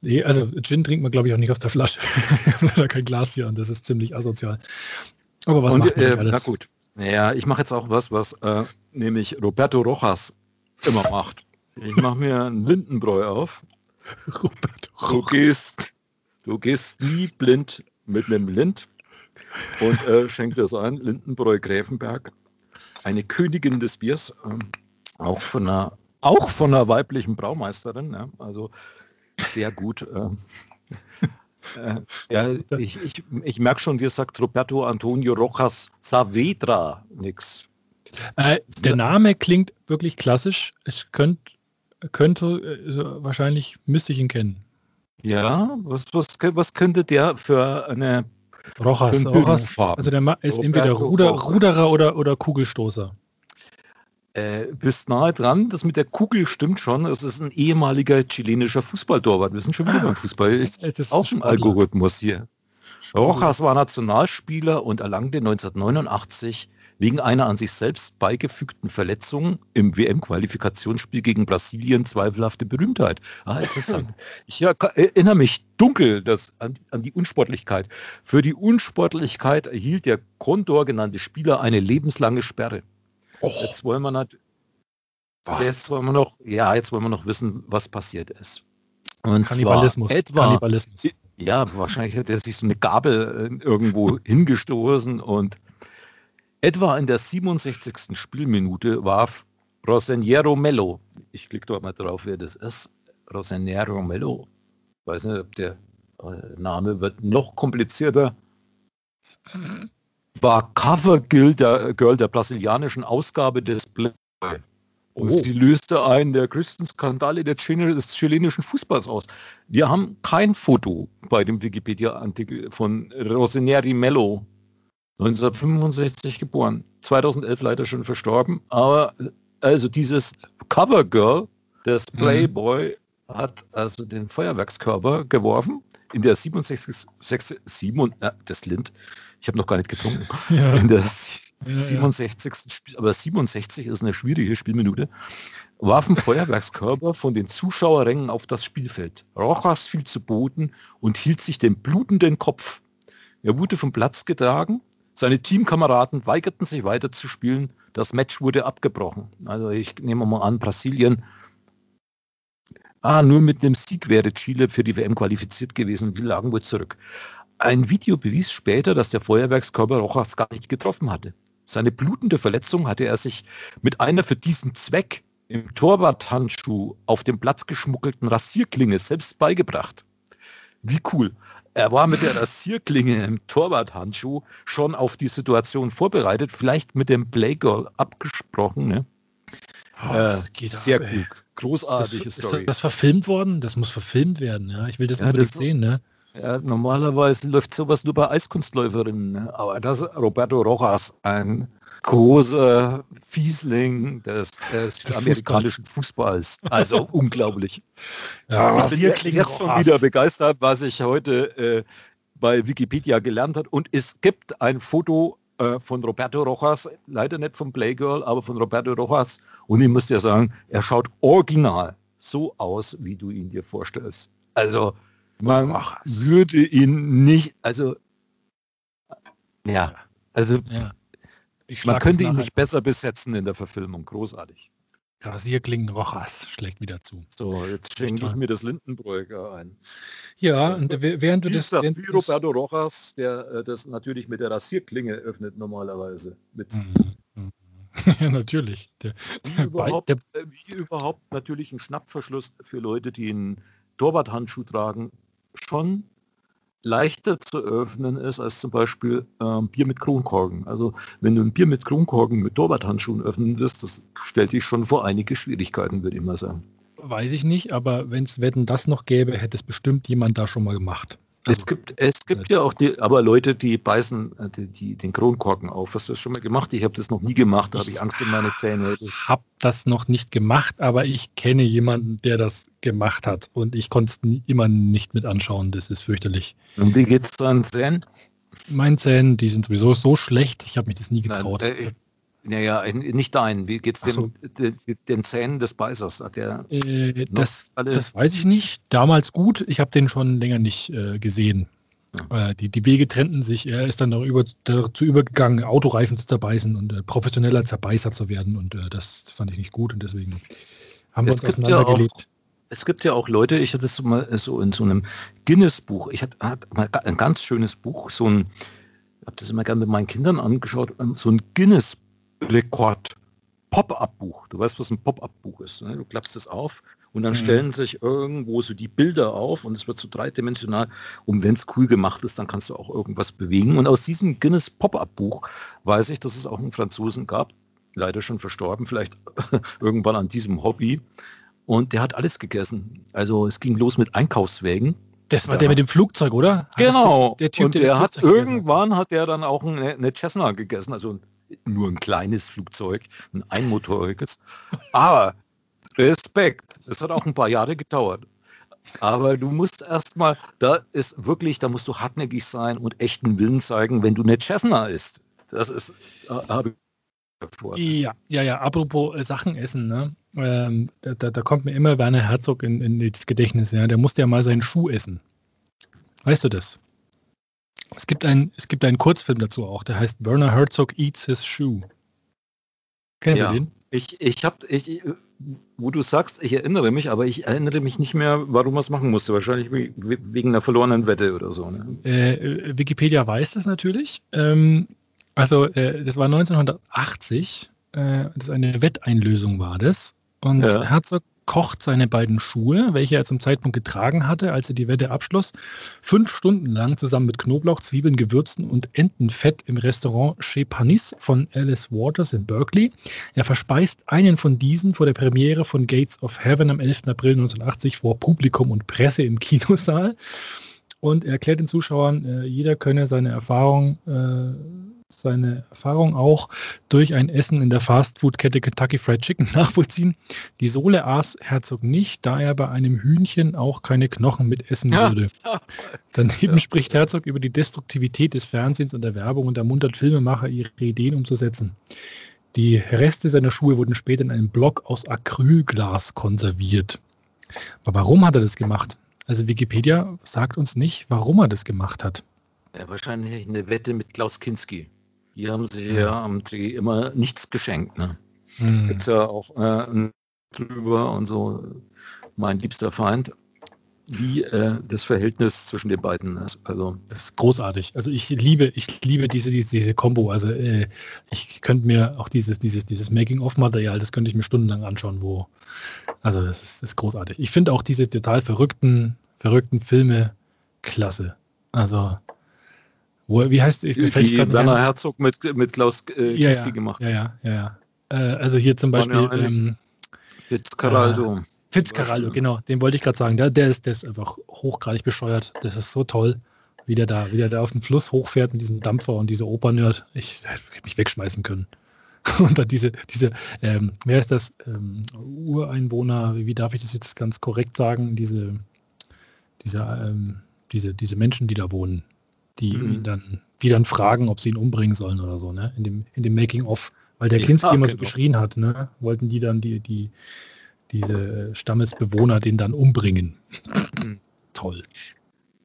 Nee, also Gin trinkt man glaube ich auch nicht aus der Flasche. [laughs] da kein Glas hier und das ist ziemlich asozial. Aber was und, macht man äh, alles? Na gut. Ja, ich mache jetzt auch was, was äh, nämlich Roberto Rojas immer macht. Ich mache mir einen Lindenbräu auf. [laughs] Robert du gehst, du gehst nie blind mit einem Lind und äh, schenkt das ein. Lindenbräu Gräfenberg, eine Königin des Biers, äh, auch von einer, auch von einer weiblichen Braumeisterin. Ja, also sehr gut. Äh, äh, ja, ich, ich, ich merke schon, dir sagt Roberto Antonio Rojas Saavedra nichts. Äh, der Name klingt wirklich klassisch. Es könnte könnte, äh, wahrscheinlich müsste ich ihn kennen. Ja, was, was, was könnte der für eine Rojas, Rojas also der ist Roberto entweder Ruder, Ruderer oder, oder Kugelstoßer. äh, bist nahe dran, das mit der Kugel stimmt schon. Es ist ein ehemaliger chilenischer Fußballtorwart. Wir sind schon wieder beim Fußball. Es ist auch im Algorithmus hier. Rojas war Nationalspieler und erlangte 1989 wegen einer an sich selbst beigefügten Verletzung im WM-Qualifikationsspiel gegen Brasilien zweifelhafte Berühmtheit. Ah, interessant. [laughs] Ich erinnere mich dunkel das, an, an, die Unsportlichkeit. Für die Unsportlichkeit erhielt der Kondor genannte Spieler eine lebenslange Sperre. Oh. Jetzt wollen wir nicht, jetzt wollen wir noch, ja, jetzt wollen wir noch wissen, was passiert ist. Und Kannibalismus. Etwa, Kannibalismus. Ja, wahrscheinlich hat er sich so eine Gabel äh, irgendwo hingestoßen und Etwa in der 67. Spielminute warf Roseniero Mello, ich klicke dort mal drauf, wer das ist, Roseniero Mello, ich weiß nicht, ob der äh, Name wird noch komplizierter, war Cover Girl der, Girl der brasilianischen Ausgabe des Playboy. Und oh. sie löste einen der größten Skandale des chilenischen Fußballs aus. Wir haben kein Foto bei dem Wikipedia-Artikel von Rosineri Mello 1965 geboren, 2011 leider schon verstorben, aber also dieses Covergirl des mhm. Playboy mhm. hat also den Feuerwerkskörper geworfen in der 67, 6, 7, äh, das Lind, ich habe noch gar nicht getrunken, [laughs] ja. in der 67. Ja, aber 67 ist eine schwierige Spielminute, warfen Feuerwerkskörper von den Zuschauerrängen auf das Spielfeld. Rojas fiel zu Boden und hielt sich den blutenden Kopf. Er wurde vom Platz getragen seine Teamkameraden weigerten sich weiter zu spielen. Das Match wurde abgebrochen. Also ich nehme mal an, Brasilien. Ah, nur mit dem Sieg wäre Chile für die WM qualifiziert gewesen. Die lagen wohl zurück. Ein Video bewies später, dass der Feuerwerkskörper Rojas gar nicht getroffen hatte. Seine blutende Verletzung hatte er sich mit einer für diesen Zweck im Torwarthandschuh auf dem Platz geschmuggelten Rasierklinge selbst beigebracht. Wie cool. Er war mit der Rasierklinge im Torwarthandschuh schon auf die Situation vorbereitet, vielleicht mit dem Playgirl abgesprochen. Ne? Oh, äh, sehr ab, gut. Großartige ist das, Story. Ist das verfilmt worden? Das muss verfilmt werden. Ja? Ich will das ja, unbedingt das, sehen. Ne? Ja, normalerweise läuft sowas nur bei Eiskunstläuferinnen. Ne? Aber das Roberto Rojas, ein großer Fiesling des, des amerikanischen Fußballs. Also [laughs] unglaublich. Ja, ich bin jetzt schon wieder begeistert, was ich heute äh, bei Wikipedia gelernt habe. Und es gibt ein Foto äh, von Roberto Rojas, leider nicht vom Playgirl, aber von Roberto Rojas. Und ich muss dir sagen, er schaut original so aus, wie du ihn dir vorstellst. Also man Ach. würde ihn nicht, also ja, also ja. Man könnte ihn nicht besser besetzen in der Verfilmung. Großartig. Rasierklingen Rochas schlägt wieder zu. So, jetzt schenke ich mir das Lindenbräuger ein. Ja, und während du das... Während wie Roberto Rojas, der äh, das natürlich mit der Rasierklinge öffnet normalerweise. Mit mhm. mhm. [laughs] ja, natürlich. Der, wie, [laughs] überhaupt, der, äh, wie überhaupt natürlich ein Schnappverschluss für Leute, die einen Torwarthandschuh tragen, schon leichter zu öffnen ist als zum Beispiel ähm, Bier mit Kronkorken. Also wenn du ein Bier mit Kronkorken mit Torwarthandschuhen öffnen wirst, das stellt dich schon vor einige Schwierigkeiten, würde ich mal sagen. Weiß ich nicht, aber wenn es Wetten das noch gäbe, hätte es bestimmt jemand da schon mal gemacht. Also, es gibt, es gibt ja auch die, aber Leute, die beißen äh, die, die, den Kronkorken auf. Hast du das schon mal gemacht? Ich habe das noch nie gemacht, da habe ich Angst in meine Zähne. Ich habe das noch nicht gemacht, aber ich kenne jemanden, der das gemacht hat und ich konnte es immer nicht mit anschauen. Das ist fürchterlich. Und wie geht es deinen Zähnen? Meinen Zähnen, die sind sowieso so schlecht, ich habe mich das nie getraut. Nein, äh, naja, nicht dein. Wie geht es so. den, den, Zähnen des Beißers? Hat der äh, das, das weiß ich nicht. Damals gut. Ich habe den schon länger nicht äh, gesehen. Ja. Äh, die, die Wege trennten sich. Er ist dann darüber, dazu übergegangen, Autoreifen zu zerbeißen und äh, professioneller Zerbeißer zu werden. Und äh, das fand ich nicht gut. Und deswegen haben es wir uns auseinandergelebt. Ja es gibt ja auch Leute, ich hatte es mal so in so einem Guinness-Buch, ich hatte, hatte mal ein ganz schönes Buch, so ein, ich habe das immer gerne mit meinen Kindern angeschaut, so ein Guinness Rekord Pop-up-Buch. Du weißt, was ein Pop-up-Buch ist. Ne? Du klappst es auf und dann mhm. stellen sich irgendwo so die Bilder auf und es wird so dreidimensional. Und wenn es cool gemacht ist, dann kannst du auch irgendwas bewegen. Und aus diesem Guinness Pop-up-Buch weiß ich, dass es auch einen Franzosen gab, leider schon verstorben, vielleicht [laughs] irgendwann an diesem Hobby. Und der hat alles gegessen. Also es ging los mit Einkaufswägen. Das war der, der mit dem Flugzeug, oder? Genau. Der, der typ, und der, der hat irgendwann hat er dann auch eine, eine Cessna gegessen, also nur ein kleines Flugzeug, ein einmotoriges. Aber Respekt, es hat auch ein paar Jahre gedauert. Aber du musst erstmal, da ist wirklich, da musst du hartnäckig sein und echten Willen zeigen, wenn du eine Cessna isst. Das ist, äh, habe ich vor. Ja, ja, ja, apropos äh, Sachen essen, ne? Ähm, da, da, da, kommt mir immer Werner Herzog in, in das Gedächtnis, ja. Der musste ja mal seinen Schuh essen. Weißt du das? Es gibt, ein, es gibt einen Kurzfilm dazu auch, der heißt Werner Herzog Eats His Shoe. Kennst ja. du den? Ich, ich habe, ich, wo du sagst, ich erinnere mich, aber ich erinnere mich nicht mehr, warum er es machen musste. Wahrscheinlich wegen einer verlorenen Wette oder so. Ne? Äh, Wikipedia weiß das natürlich. Ähm, also äh, das war 1980. Äh, das eine Wetteinlösung war das. Und ja. Herzog kocht seine beiden Schuhe, welche er zum Zeitpunkt getragen hatte, als er die Wette abschloss, fünf Stunden lang zusammen mit Knoblauch, Zwiebeln, Gewürzen und Entenfett im Restaurant Chez Panis von Alice Waters in Berkeley. Er verspeist einen von diesen vor der Premiere von Gates of Heaven am 11. April 1980 vor Publikum und Presse im [laughs] Kinosaal. Und er erklärt den Zuschauern, äh, jeder könne seine Erfahrung äh, seine Erfahrung auch durch ein Essen in der Fastfood-Kette Kentucky Fried Chicken [laughs] nachvollziehen. Die Sohle aß Herzog nicht, da er bei einem Hühnchen auch keine Knochen mitessen würde. Daneben ja. spricht Herzog über die Destruktivität des Fernsehens und der Werbung und ermuntert Filmemacher, ihre Ideen umzusetzen. Die Reste seiner Schuhe wurden später in einem Block aus Acrylglas konserviert. Aber warum hat er das gemacht? Also Wikipedia sagt uns nicht, warum er das gemacht hat. Ja, wahrscheinlich eine Wette mit Klaus Kinski. Die haben sich ja am Dreh immer nichts geschenkt. Ne? Hm. Gibt ja auch äh, drüber und so, mein liebster Feind, wie äh, das Verhältnis zwischen den beiden ist. Also das ist großartig. Also ich liebe, ich liebe diese diese, diese Combo. Also äh, ich könnte mir auch dieses dieses dieses Making-of-Material, das könnte ich mir stundenlang anschauen. Wo also das ist, das ist großartig. Ich finde auch diese total verrückten verrückten Filme klasse. Also wo, wie heißt die? Die Werner Herzog mit, mit Klaus äh, ja, ja, gemacht. Ja, ja, ja. ja. Äh, also hier zum Beispiel ähm, Fitzcarraldo. Äh, Fitzcarraldo, genau, den wollte ich gerade sagen. Der, der, ist, der ist einfach hochgradig bescheuert. Das ist so toll, wie der da, wie der da auf dem Fluss hochfährt mit diesem Dampfer und diese Opernerd. Ich hätte mich wegschmeißen können. [laughs] Und dann diese, diese, ähm, wer ist das? Ähm, Ureinwohner, wie darf ich das jetzt ganz korrekt sagen? Diese, diese, ähm, diese, diese Menschen, die da wohnen die mhm. dann, die dann fragen, ob sie ihn umbringen sollen oder so, ne? In dem, in dem Making-of. Weil der ja, Kinski immer so genau. geschrien hat, ne? Wollten die dann die, die, diese Stammesbewohner den dann umbringen. Mhm. [laughs] Toll.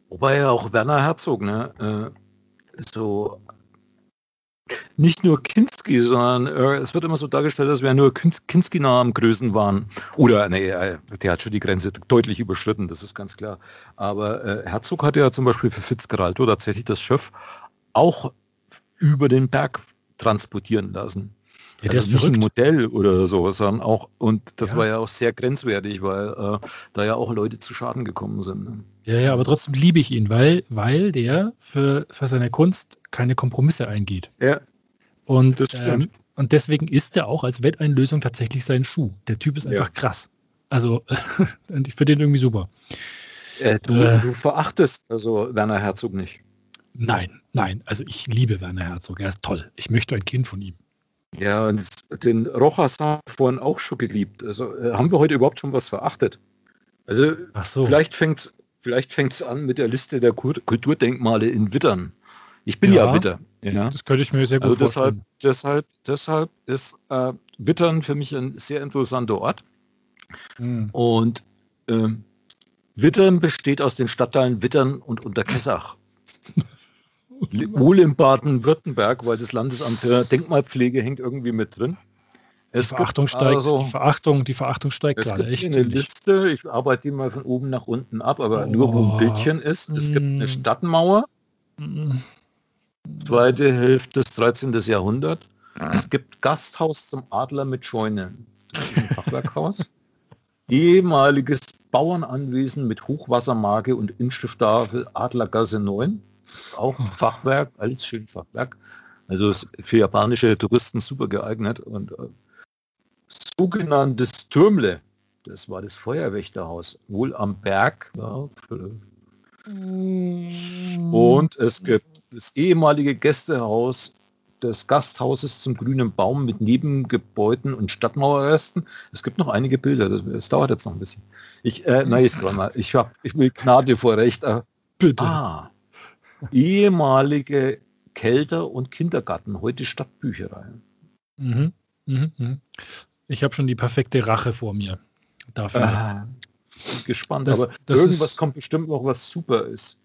Wobei ja auch Werner Herzog, ne? Äh, so nicht nur Kinski, sondern äh, es wird immer so dargestellt, dass wir nur Kinski-nahe Größen waren. Oder, nee, äh, der hat schon die Grenze deutlich überschritten, das ist ganz klar. Aber äh, Herzog hatte ja zum Beispiel für Fitzgeraldo tatsächlich das Schiff auch über den Berg transportieren lassen. Ja, der also ist nicht verrückt. ein Modell oder so, sondern auch, und das ja. war ja auch sehr grenzwertig, weil äh, da ja auch Leute zu Schaden gekommen sind. Ne? Ja, ja, aber trotzdem liebe ich ihn, weil, weil der für, für seine Kunst keine Kompromisse eingeht. Ja. Und, ähm, und deswegen ist er auch als Wetteinlösung tatsächlich sein Schuh. Der Typ ist einfach ja. krass. Also [laughs] ich finde den irgendwie super. Äh, du, äh, du verachtest also Werner Herzog nicht. Nein, nein. Also ich liebe Werner Herzog. Er ist toll. Ich möchte ein Kind von ihm. Ja, und den Rochas haben wir vorhin auch schon geliebt. Also äh, haben wir heute überhaupt schon was verachtet? Also so. vielleicht fängt es vielleicht fängt's an mit der Liste der Kulturdenkmale in Wittern. Ich bin ja, ja Witter. Ja. Das könnte ich mir sehr gut also deshalb, Deshalb, deshalb ist äh, Wittern für mich ein sehr interessanter Ort. Hm. Und äh, Wittern besteht aus den Stadtteilen Wittern und Unterkessach. [laughs] Wohl im Baden-Württemberg, weil das Landesamt für Denkmalpflege hängt irgendwie mit drin. Es die Verachtung steigt, also, die Verachtung, die Verachtung steigt es gerade echt. eine Liste, ich arbeite die mal von oben nach unten ab, aber oh. nur wo ein Bildchen ist. Es gibt eine hm. Stadtmauer, hm. Zweite Hälfte des 13. Jahrhundert. Es gibt Gasthaus zum Adler mit Scheune. Das ist ein Fachwerkhaus. [laughs] Ehemaliges Bauernanwesen mit Hochwassermarke und Inschrifttafel Adlergasse 9 ist auch ein Fachwerk, alles schön Fachwerk. Also für japanische Touristen super geeignet. Und äh, sogenanntes Türmle, das war das Feuerwächterhaus, wohl am Berg. Ja, und es gibt das ehemalige Gästehaus des Gasthauses zum grünen Baum mit Nebengebäuden und Stadtmauerresten. Es gibt noch einige Bilder, das, das dauert jetzt noch ein bisschen. Ich, äh, nein, mal. Ich, hab, ich will Gnade vor Recht. Äh, Bitte. Ah, ehemalige Kelter- und Kindergarten, heute Stadtbücherei. Mhm. Mhm. Mhm. Ich habe schon die perfekte Rache vor mir. Dafür. Ah, gespannt, Das- aber das irgendwas kommt bestimmt noch, was super ist.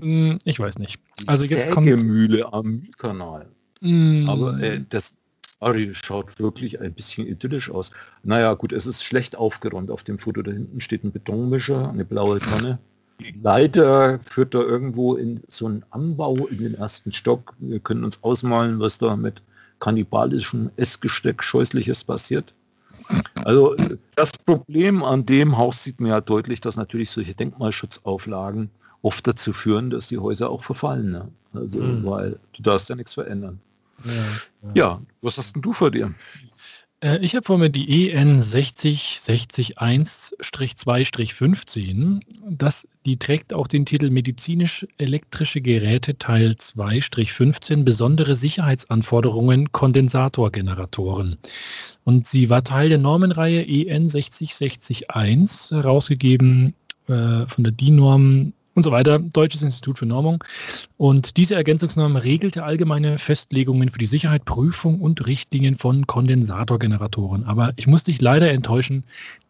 Hm, Ich weiß nicht. Also jetzt kommt. Sägemühle am Mühlkanal. Hm, Aber äh, das Ari schaut wirklich ein bisschen idyllisch aus. Naja, gut, es ist schlecht aufgeräumt. Auf dem Foto da hinten steht ein Betonmischer, eine blaue Tonne. Leider führt da irgendwo in so einen Anbau in den ersten Stock. Wir können uns ausmalen, was da mit kannibalischem Essgesteck Scheußliches passiert. Also äh, das Problem an dem Haus sieht man ja deutlich, dass natürlich solche Denkmalschutzauflagen oft dazu führen, dass die Häuser auch verfallen. Ne? Also, Mhm. weil du darfst ja nichts verändern. ja, ja. Ja, was hast denn du vor dir? Äh, Ich habe vor mir die EN 60601-2-15. Das, die trägt auch den Titel Medizinisch-elektrische Geräte Teil 2-15 besondere Sicherheitsanforderungen Kondensatorgeneratoren. Und sie war Teil der Normenreihe EN 60601, herausgegeben äh, von der DIN-Norm und so weiter, Deutsches Institut für Normung. Und diese Ergänzungsnorm regelte allgemeine Festlegungen für die Sicherheit, Prüfung und Richtlinien von Kondensatorgeneratoren. Aber ich muss dich leider enttäuschen,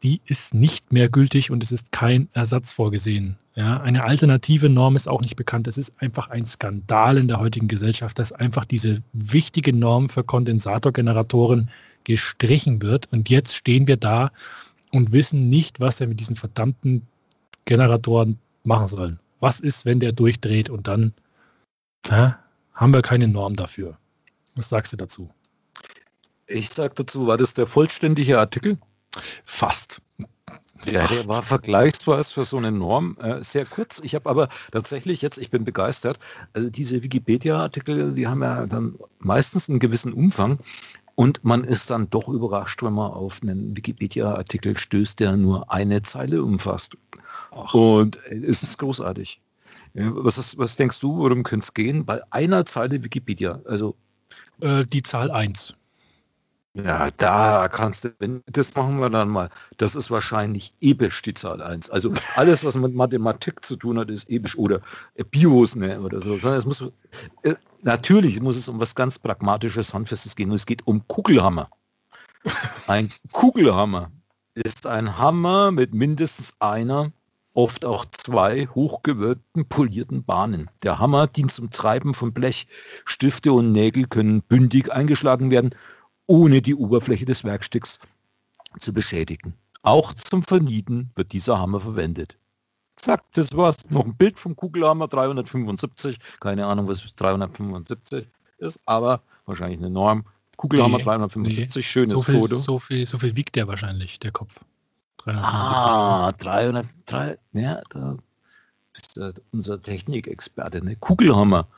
die ist nicht mehr gültig und es ist kein Ersatz vorgesehen. Ja, eine alternative Norm ist auch nicht bekannt. Es ist einfach ein Skandal in der heutigen Gesellschaft, dass einfach diese wichtige Norm für Kondensatorgeneratoren gestrichen wird. Und jetzt stehen wir da und wissen nicht, was wir mit diesen verdammten Generatoren machen sollen. Was ist, wenn der durchdreht und dann hä, haben wir keine Norm dafür? Was sagst du dazu? Ich sag dazu, war das der vollständige Artikel? Fast. Ja, der war vergleichsweise für so eine Norm äh, sehr kurz. Ich habe aber tatsächlich jetzt, ich bin begeistert, also diese Wikipedia-Artikel, die haben ja dann meistens einen gewissen Umfang und man ist dann doch überrascht, wenn man auf einen Wikipedia-Artikel stößt, der nur eine Zeile umfasst. Und äh, es ist großartig. Ja, Was, ist, was denkst du, worum könnte es gehen? Bei einer Zeile Wikipedia. Also Äh, die Zahl 1. Ja, da kannst du, wenn, das machen wir dann mal. Das ist wahrscheinlich ebisch die Zahl 1. Also [laughs] alles, was mit Mathematik zu tun hat, ist ebisch oder äh, Bios ne, oder so. Sondern es muss, äh, natürlich muss es um was ganz Pragmatisches, Handfestes gehen. Und es geht um Kugelhammer. [laughs] Ein Kugelhammer ist ein Hammer mit mindestens einer, oft auch zwei hochgewölbten polierten Bahnen. Der Hammer dient zum Treiben von Blech. Stifte und Nägel können bündig eingeschlagen werden ohne die Oberfläche des Werkstücks zu beschädigen. Auch zum Vernieten wird dieser Hammer verwendet. Zack, das war's. Noch ein Bild vom Kugelhammer 375. Keine Ahnung, was 375 ist, aber wahrscheinlich eine Norm. Kugelhammer Nee, 375, schönes So viel, Foto. so, viel, so viel wiegt der wahrscheinlich, der Kopf. 375. Ah, 303, ja, da ist äh, unser Technikexperte, ne? Kugelhammer.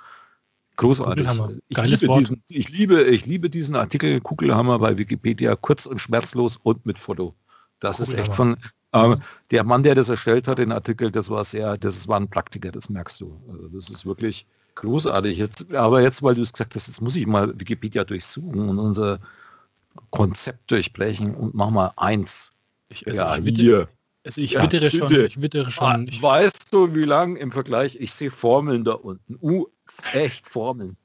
Großartig. Kugelhammer. Ich, liebe diesen, ich, liebe, ich liebe diesen Artikel Kugelhammer bei Wikipedia, kurz und schmerzlos und mit Foto. Das ist echt von, Kugelhammer. äh, der Mann, der das erstellt hat, den Artikel, das war sehr, das war ein Praktiker, das merkst du. Also das ist wirklich großartig. Jetzt, aber jetzt, weil du es gesagt hast, jetzt muss ich mal Wikipedia durchsuchen und unser Konzept durchbrechen und mach mal eins. Ich, Ja, ich, wittere, hier. also ich Ja, wittere schon, bitte. ich wittere schon. Ich, weißt du, wie lang im Vergleich? Ich sehe Formeln da unten. Uh, echt Formeln.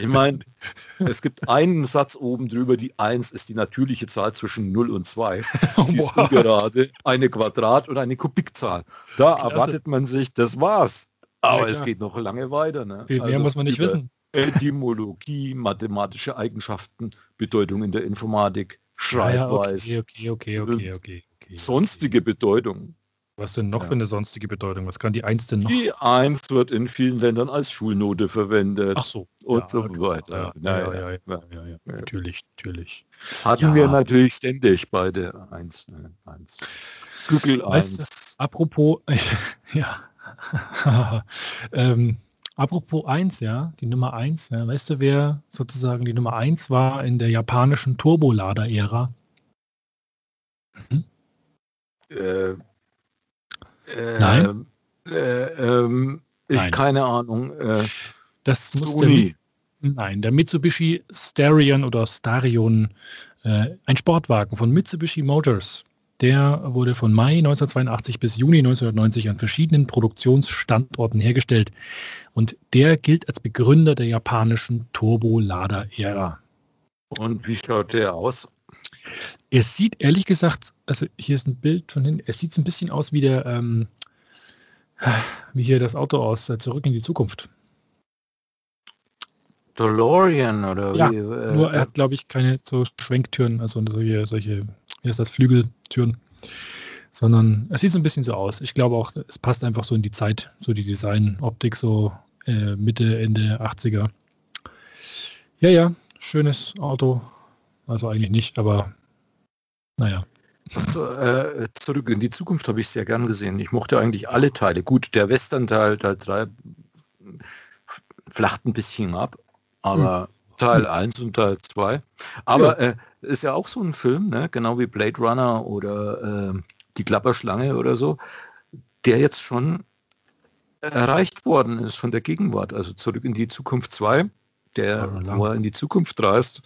Ich meine, [laughs] es gibt einen Satz oben drüber, die 1 ist die natürliche Zahl zwischen 0 und 2. Sie ist Wow. ungerade, eine Quadrat- und eine Kubikzahl. Da Klasse. erwartet man sich, das war's. Aber Ja, es geht noch lange weiter. Ne? viel mehr Also muss man nicht wissen. Etymologie, mathematische Eigenschaften, Bedeutung in der Informatik, Ah ja, Schreibweise, okay, okay, okay, okay, sonstige Bedeutung. Was denn noch für eine sonstige Bedeutung? Was kann die 1 denn noch? Die 1 wird in vielen Ländern als Schulnote verwendet. Ach so. und so weiter. Ja, ja, Natürlich, natürlich. Hatten wir natürlich ständig bei der 1. äh, 1. Google Weißt 1. du, apropos, [laughs] ja, [laughs] ähm, apropos 1, ja, die Nummer 1, ja, weißt du, wer sozusagen die Nummer 1 war in der japanischen Turbolader-Ära? Äh, äh, Nein? Äh, ähm, ich Nein. keine Ahnung. Äh, Das muss Sony. Nein, der Mitsubishi Starion oder Starion, äh, ein Sportwagen von Mitsubishi Motors. Der wurde von Mai 1982 bis Juni 1990 an verschiedenen Produktionsstandorten hergestellt. Und der gilt als Begründer der japanischen Turbolader-Ära. Und wie schaut der aus? Er sieht ehrlich gesagt, also hier ist ein Bild von hinten, es sieht ein bisschen aus wie der, ähm, wie hier das Auto aus äh, Zurück in die Zukunft. DeLorean oder ja, wie? Äh, nur er hat, glaube ich, keine so Schwenktüren, also solche, solche, wie ist das, Flügeltüren, sondern es sieht so ein bisschen so aus. Ich glaube auch, es passt einfach so in die Zeit, so die Design-Optik, so äh, Mitte, Ende 80er. Ja, ja, schönes Auto. Also eigentlich nicht, aber naja. Also, äh, zurück in die Zukunft habe ich sehr gern gesehen. Ich mochte eigentlich alle Teile. Gut, der Western-Teil, Teil 3, flacht ein bisschen ab, aber hm. Teil 1 und Teil 2. Aber ja. äh, ist ja auch so ein Film, ne? genau wie Blade Runner oder äh, Die Klapperschlange oder so, der jetzt schon erreicht worden ist von der Gegenwart. Also zurück in die Zukunft 2, der, wo er in die Zukunft reist,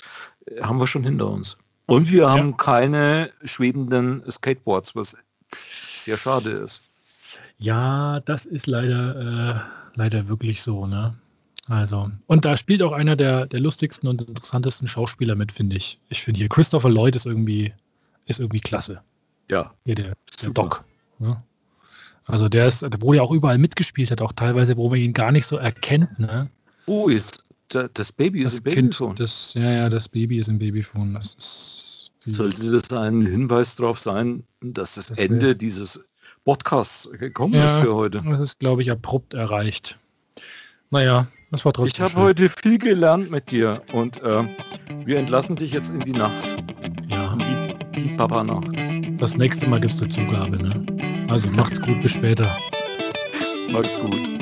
haben wir schon hinter uns. Und wir haben ja. keine schwebenden Skateboards, was sehr schade ist. Ja, das ist leider, äh, leider wirklich so, ne? Also, und da spielt auch einer der, der lustigsten und interessantesten Schauspieler mit, finde ich. Ich finde hier Christopher Lloyd ist irgendwie, ist irgendwie klasse. Ja. Hier der, der Doc. Ne? Also der ist, wo er auch überall mitgespielt hat, auch teilweise, wo man ihn gar nicht so erkennt. Ne? Oh, jetzt das Baby ist das im Babyphone. Das, ja, ja, das Baby ist im Babyphone. Das ist Sollte das ein Hinweis darauf sein, dass das, das Ende dieses Podcasts gekommen ja, ist für heute? Das ist, glaube ich, abrupt erreicht. Naja, das war trotzdem Ich habe heute viel gelernt mit dir und äh, wir entlassen dich jetzt in die Nacht. Ja. Die, die Papa-Nacht. Das nächste Mal gibst du Zugabe, ne? Also macht's gut, bis später. Mach's gut.